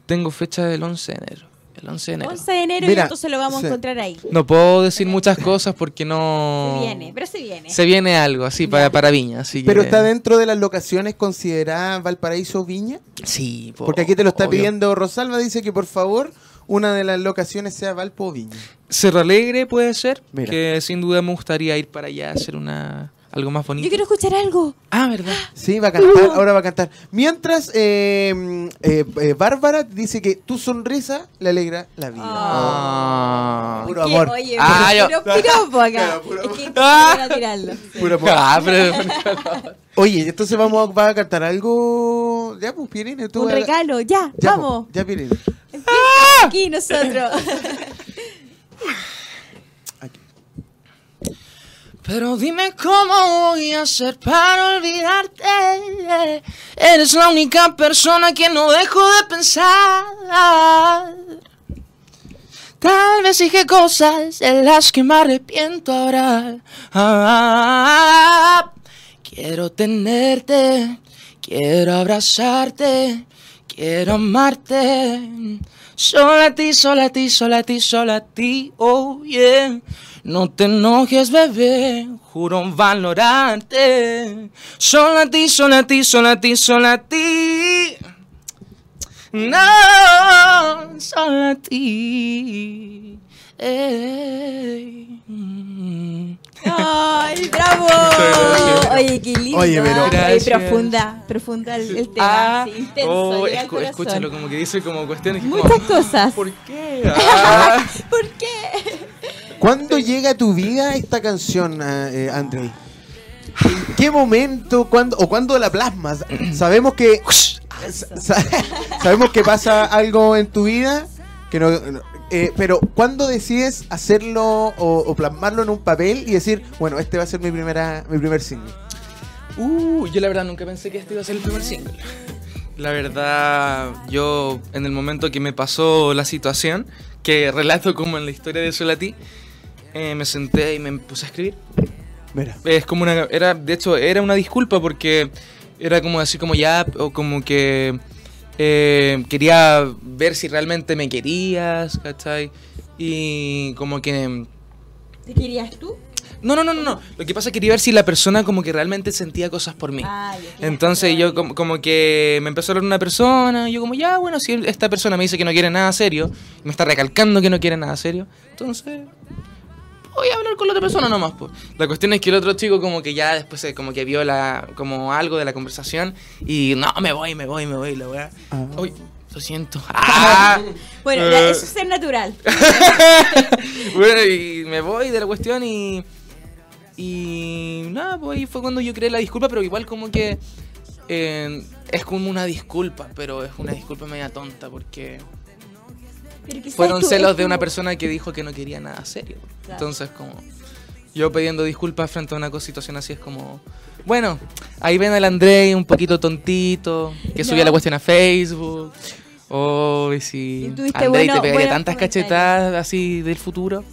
tengo fecha del 11 de enero. El 11 de enero. 11 de enero y entonces lo vamos a encontrar ahí. No puedo decir muchas cosas porque no... Se viene, pero se viene. Se viene algo así para, para Viña. Así ¿Pero está dentro de las locaciones consideradas Valparaíso Viña? Sí. porque aquí te lo está pidiendo Rosalba, dice que por favor una de las locaciones sea Valpo Viña. Cerro Alegre puede ser, que sin duda me gustaría ir para allá a hacer una algo más bonito. Yo quiero escuchar algo. Ah, ¿verdad? Sí, va a cantar, ahora va a cantar. Mientras, eh, eh, eh, Bárbara dice que tu sonrisa le alegra la vida. Ah. Puro amor. Oye, ah, puro piropo acá. Puro, es que ah. tirarlo. Puro amor. Ah, Oye, entonces vamos a, a cantar algo. Ya, pues, Pierina. Un regalo, ya, ya vamos. ya, Pierina. Aquí nosotros. Pero dime cómo voy a hacer para olvidarte. Eres la única persona que no dejo de pensar. Tal vez dije cosas de las que me arrepiento ahora. quiero tenerte, quiero abrazarte, Quiero amarte. Solo a ti, solo a ti, solo a ti, solo a ti, oh yeah. No te enojes, bebé, juro valorarte. Solo a ti, solo a ti, solo a ti, solo a ti. No, solo a ti. ¡Ay, bravo! Oye, qué lindo. Oye, pero. profunda, profunda el, tema. Ah, intenso. Oh, escúchalo, como que dice como cuestiones. Muchas cosas. ¿Por qué? Ah. ¿Por qué? ¿Cuándo llega a tu vida esta canción, eh, André? ¿En qué momento cuándo, o cuándo la plasmas? Sabemos que. sabemos que pasa algo en tu vida que no, eh, pero ¿cuándo decides hacerlo o, plasmarlo en un papel y decir, bueno, este va a ser mi primera mi primer single? Uh, yo la verdad nunca pensé que este iba a ser el primer single. La verdad, yo en el momento que me pasó la situación, que relato como en la historia de Solati, eh, me senté y me puse a escribir. Mira. Es como una, era, de hecho, era una disculpa porque era como así como ya, o como que eh, quería ver si realmente me querías, ¿cachai? Y como que... ¿Te querías tú? No, no, no, no, Lo que pasa es que quería ver si la persona como que realmente sentía cosas por mí. Ah, Entonces yo como, que me empezó a hablar una persona, y yo como, ya, bueno, si esta persona me dice que no quiere nada serio, me está recalcando que no quiere nada serio, entonces voy a hablar con la otra persona nomás, pues. La cuestión es que el otro chico como que ya después eh, como que vio la, como algo de la conversación y no, me voy, me voy, me voy, la weá. Ah. Uy, lo siento. Ah. bueno, eh. eso es ser natural. bueno, y me voy de la cuestión y... Y nada, pues ahí fue cuando yo creé la disculpa, pero igual como que... Eh, es como una disculpa, pero es una disculpa media tonta porque fueron celos de una persona que dijo que no quería nada serio. Entonces, como yo pidiendo disculpas frente a una situación así es como, bueno, ahí ven al André un poquito tontito, que subía la cuestión a Facebook. Oh, y si André te pegaría tantas cachetadas así del futuro.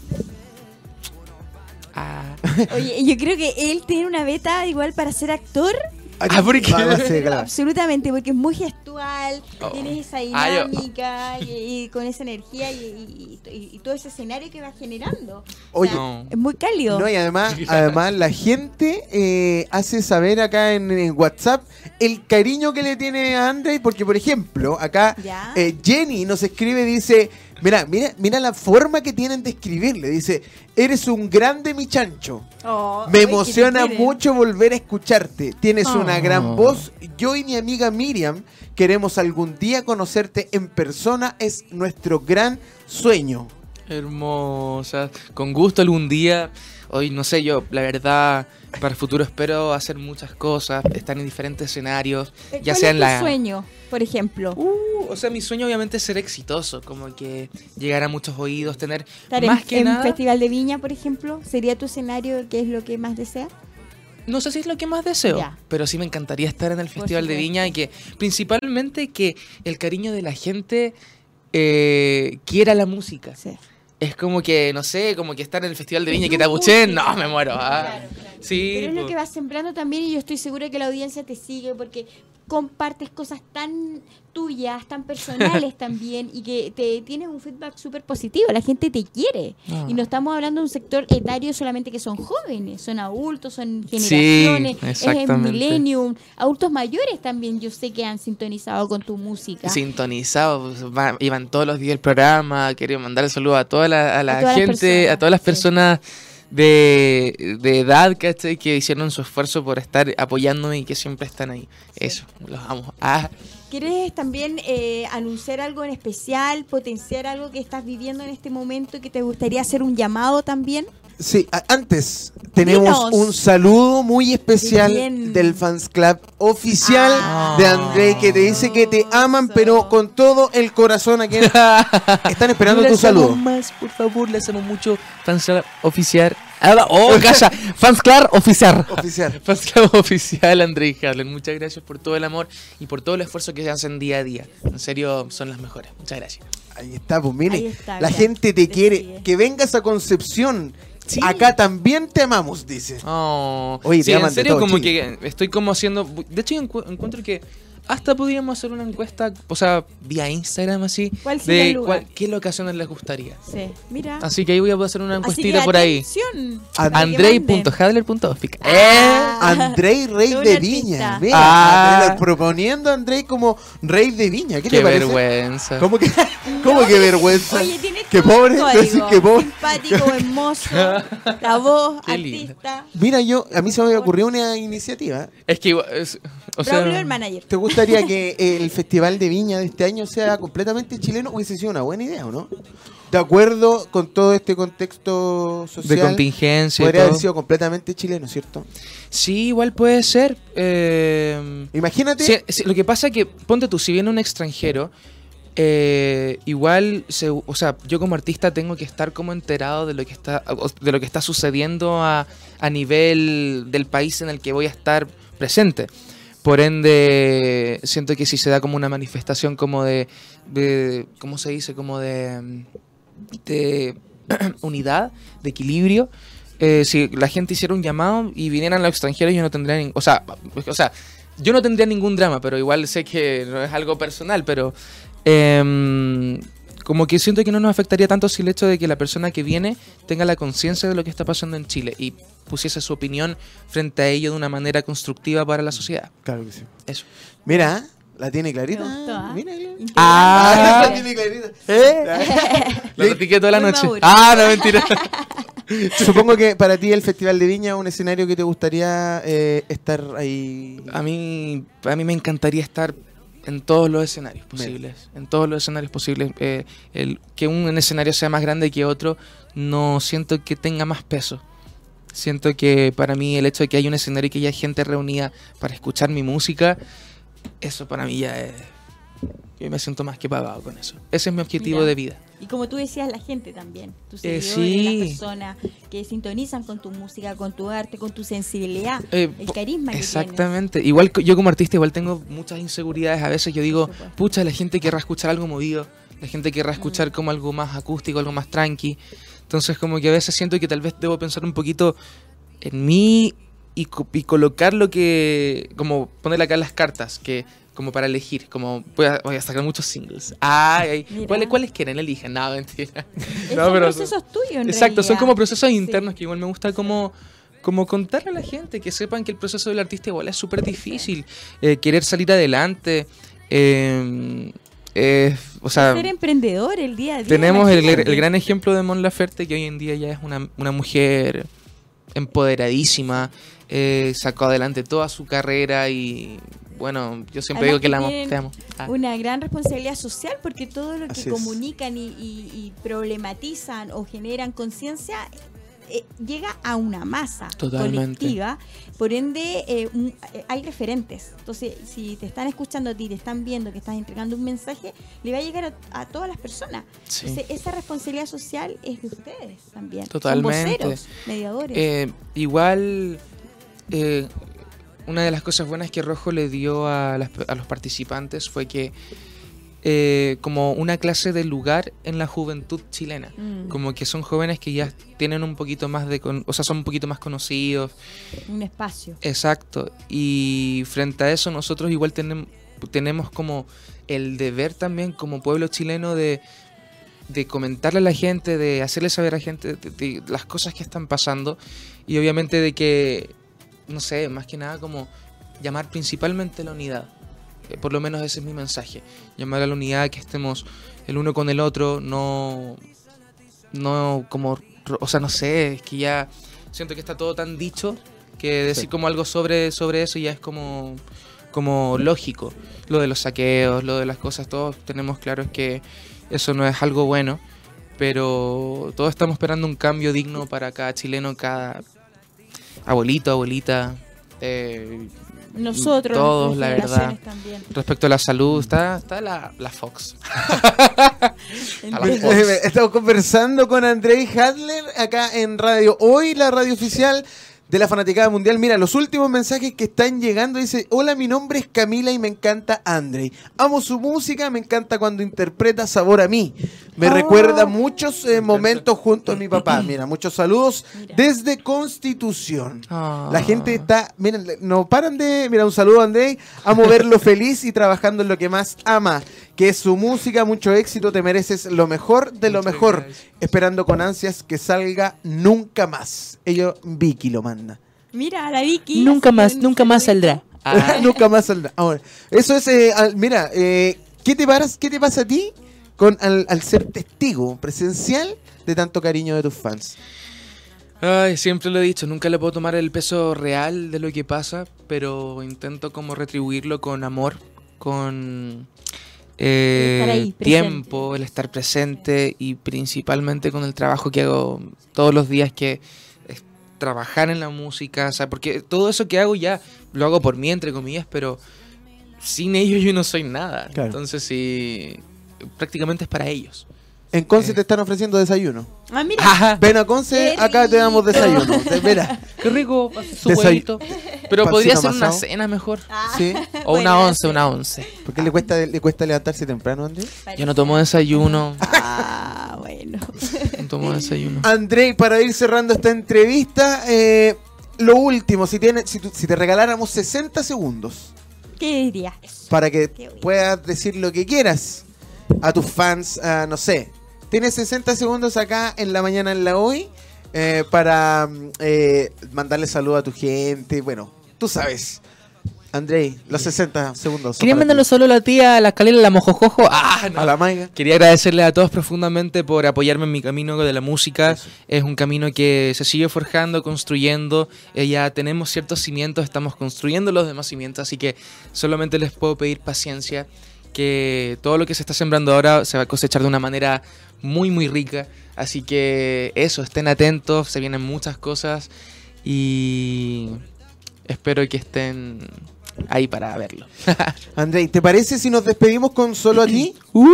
Ah. Oye, yo creo que él tiene una beta igual para ser actor Ah, ¿por qué? Absolutamente, porque es muy gestual, oh. tienes esa ah, dinámica y, con esa energía y, todo ese escenario que va generando. Oye, es muy cálido. No, y además, además la gente eh, hace saber acá en, WhatsApp el cariño que le tiene a André, porque por ejemplo, acá eh, Jenny nos escribe, dice, mira, mira, mira la forma que tienen de escribirle, dice, Eres un grande, mi chancho. Oh, Me emociona mucho volver a escucharte. Tienes una gran oh. voz. Yo y mi amiga Miriam queremos algún día conocerte en persona. Es nuestro gran sueño. Hermosa. Con gusto algún día. Hoy no sé, yo la verdad para el futuro espero hacer muchas cosas, estar en diferentes escenarios, ya sea en la sueño, por ejemplo. Uh, o sea, mi sueño obviamente es ser exitoso, como que llegar a muchos oídos, tener más que en Festival de Viña, por ejemplo, sería tu escenario, ¿qué es lo que más deseas? No sé si es lo que más deseo, pero sí me encantaría estar en el Festival de Viña y que principalmente que el cariño de la gente eh, quiera la música. Sí es como que, no sé, como que estar en el Festival de Viña y que te abuchen, no, me muero. Ah. Sí, Pero es lo que vas sembrando también y yo estoy segura que la audiencia te sigue porque compartes cosas tan tuyas, tan personales también, y que te tienes un feedback súper positivo, la gente te quiere. Y no estamos hablando de un sector etario solamente que son jóvenes, son adultos, son generaciones, es el millennium, adultos mayores también yo sé que han sintonizado con tu música. Sintonizado, iban todos los días el programa, quería mandar saludos a toda la, a la gente, a todas las personas de, de edad, ¿cachai? Que hicieron su esfuerzo por estar apoyándome y que siempre están ahí. Eso, los amo. Ah. ¿Quieres también eh, anunciar algo en especial, potenciar algo que estás viviendo en este momento y que te gustaría hacer un llamado también? Sí, antes tenemos un saludo muy especial del Fans Club oficial ah. de André que te dice que te aman, pero con todo el corazón aquí están esperando tu saludo. más, por favor, le hacemos mucho Fans Club oficial. Ah, oh, calla, Fans Club oficial. Oficial. Fans Club oficial, André y Harlan. Muchas gracias por todo el amor y por todo el esfuerzo que se hacen día a día. En serio, son las mejores. Muchas gracias. Ahí está, pues mire, la gente te quiere. Que vengas a Concepción Acá también te amamos, dice. Oh. Oye, en serio, como que estoy como haciendo. De hecho, encuentro que hasta podríamos hacer una encuesta, o sea, vía Instagram así, ¿Cuál de el cuál, qué locaciones les gustaría. Sí, mira. Así que ahí voy a hacer una encuestita por ahí. Andrei.hadler.ofic. Ah, eh. Andrei Rey de Viña. Mira, ah. proponiendo a Andrei como Rey de Viña. ¿Qué, qué te vergüenza. ¿Cómo que, cómo que vergüenza? Oye, tienes qué pobre, qué pobre. Simpático, hermoso, la voz, artista. Mira, yo, a mí se me ocurrió una iniciativa. Es que, es, o sea, el manager. ¿Te gustaría que el Festival de Viña de este año sea completamente chileno? Hubiese sido una buena idea, ¿o no? De acuerdo con todo este contexto social. De contingencia. Podría haber sido completamente chileno, ¿cierto? Sí, igual puede ser. Eh, Imagínate. lo que pasa es que, ponte tú, si viene un extranjero, eh, igual, o sea, yo como artista tengo que estar como enterado de lo que está, de lo que está sucediendo a, a nivel del país en el que voy a estar presente. Por ende, siento que si se da como una manifestación como de, de ¿cómo se dice? Como de, de unidad, de equilibrio. Eh, si la gente hiciera un llamado y vinieran los extranjeros, yo no tendría, o sea, o sea, yo no tendría ningún drama, pero igual sé que no es algo personal, pero eh, como que siento que no nos afectaría tanto si el hecho de que la persona que viene tenga la conciencia de lo que está pasando en Chile y pusiese su opinión frente a ello de una manera constructiva para la sociedad. Claro que sí. Eso. Mira, la tiene clarita. ¿ah? Mira, ah, la tiene clarita. ¿Eh? La platiqué toda la noche. Ah, no, mentira. Supongo que para ti el Festival de Viña es un escenario que te gustaría eh, estar ahí. A mí, a mí me encantaría estar en todos los escenarios posibles. En todos los escenarios posibles. Eh, el, que un escenario sea más grande que otro, no siento que tenga más peso. Siento que para mí el hecho de que haya un escenario y que haya gente reunida para escuchar mi música, eso para mí ya es yo me siento más que pagado con eso. Ese es mi objetivo de vida. Y como tú decías, la gente también. Tus eh, seguidores, las personas que sintonizan con tu música, con tu arte, con tu sensibilidad, eh, el carisma que Exactamente. Igual yo como artista igual tengo muchas inseguridades. A veces yo digo, pucha, la gente querrá escuchar algo movido. La gente querrá mm. escuchar como algo más acústico, algo más tranqui. Entonces como que a veces siento que tal vez debo pensar un poquito en mí y, y colocar lo que... Como ponerle acá las cartas, que como para elegir, como voy a, sacar muchos singles. Ay, ¿cuáles, ¿cuáles quieren? Eligen. No, mentira. son procesos tuyos, Exacto, son como procesos internos que igual me gusta como como contarle a la gente, que sepan que el proceso del artista igual es súper difícil, eh, querer salir adelante, eh, o sea... Ser emprendedor el día a día. Tenemos el, gran ejemplo de Mon Laferte, que hoy en día ya es una, una mujer empoderadísima, eh, sacó adelante toda su carrera y bueno, yo siempre digo que, la amo, ah. Una gran responsabilidad social porque todo lo que comunican y, problematizan o generan conciencia eh, llega a una masa colectiva, por ende eh, eh, hay referentes. Entonces, si te están escuchando a ti, te están viendo que estás entregando un mensaje, le va a llegar a, todas las personas. Entonces, esa responsabilidad social es de ustedes también. Totalmente. Son voceros, mediadores. igual una de las cosas buenas que Rojo le dio a, los participantes fue que eh, como una clase de lugar en la juventud chilena. Mm. Como que son jóvenes que ya tienen un poquito más de... o sea, son un poquito más conocidos. Un espacio. Exacto. Y frente a eso nosotros igual tenemos, tenemos como el deber también como pueblo chileno de, de comentarle a la gente, de hacerle saber a la gente de las cosas que están pasando y obviamente de que no sé, más que nada como llamar principalmente a la unidad. Eh, por lo menos ese es mi mensaje. Llamar a la unidad, que estemos el uno con el otro, no, no como, o sea, no sé, es que ya siento que está todo tan dicho que decir como algo sobre, sobre eso ya es como, como lógico. Lo de los saqueos, lo de las cosas, todos tenemos claro que eso no es algo bueno, pero todos estamos esperando un cambio digno para cada chileno, cada, abuelito, abuelita. Eh, nosotros, todos, la verdad. Respecto a la salud, está, está la, la Fox. Estamos conversando con Andrei Hadler acá en radio. Hoy la radio oficial de la fanaticada mundial. Mira, los últimos mensajes que están llegando dice, hola, mi nombre es Camila y me encanta Andre. Amo su música, me encanta cuando interpreta Sabor a mí. Me recuerda oh. muchos eh, momentos junto a mi papá. Mira, muchos saludos desde Constitución. La ah. gente está, miren, no paran de, mira, un saludo André, amo verlo feliz y trabajando en lo que más ama, que es su música, mucho éxito, te mereces lo mejor de lo mejor, esperando con ansias que salga nunca más. Ello Vicky lo manda. Mira, la Vicky. Nunca más, nunca más saldrá. nunca más saldrá. Ahora, eso es, eh, mira, eh, ¿qué, te ¿qué te pasa a ti? Con al, ser testigo presencial de tanto cariño de tus fans? Ay, siempre lo he dicho, nunca le puedo tomar el peso real de lo que pasa, pero intento como retribuirlo con amor, con eh, tiempo, el estar presente y principalmente con el trabajo que hago todos los días, que es trabajar en la música, o sea, porque todo eso que hago ya lo hago por mí, entre comillas, pero sin ellos yo no soy nada. Entonces, sí prácticamente es para ellos. En Conce te están ofreciendo desayuno. Ah, mira. Ven a Conce, acá te damos desayuno. Mira. Qué rico, su huevito. Pero podría ser una cena mejor. Ah. Sí. O una once, una once. ¿Por qué le cuesta, le cuesta levantarse temprano, André? Yo no tomo desayuno. Ah, bueno. No tomo desayuno. André, para ir cerrando esta entrevista, eh, lo último, si, tiene, si, si te regaláramos 60 segundos. ¿Qué dirías? Para que puedas decir lo que quieras a tus fans, no sé. Tienes 60 segundos acá en la mañana en la hoy eh, para eh, mandarle saludo a tu gente. Bueno, tú sabes. Andrei, los 60 segundos. Quería mandarlo solo a la tía, a la escalera, a la mojojojo. Ah, A la maiga. Quería agradecerle a todos profundamente por apoyarme en mi camino de la música. Es un camino que se sigue forjando, construyendo. Eh, ya tenemos ciertos cimientos, estamos construyendo los demás cimientos. Así que solamente les puedo pedir paciencia que todo lo que se está sembrando ahora se va a cosechar de una manera muy, muy rica. Así que eso, estén atentos, se vienen muchas cosas y espero que estén ahí para verlo. Andrei, ¿te parece si nos despedimos con solo a ti? Uh.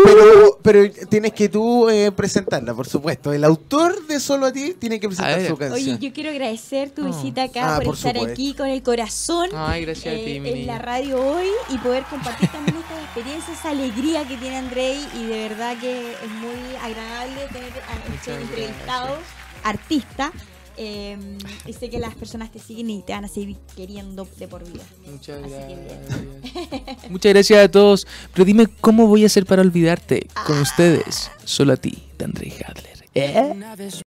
Pero, tienes que tú eh, presentarla, por supuesto. El autor de Solo a ti tiene que presentar su canción. Oye, yo quiero agradecer tu visita acá, ah, por, estar aquí con el corazón eh, en la radio hoy y poder compartir también esta experiencia, esa alegría que tiene Andrei y de verdad que es muy agradable tener a este entrevistado artista eh, y sé que las personas te siguen y te van a seguir queriendo de por vida. Muchas gracias. Muchas gracias a todos. Pero dime cómo voy a hacer para olvidarte con ah. ustedes. Solo a ti, de André Hadler. ¿Eh?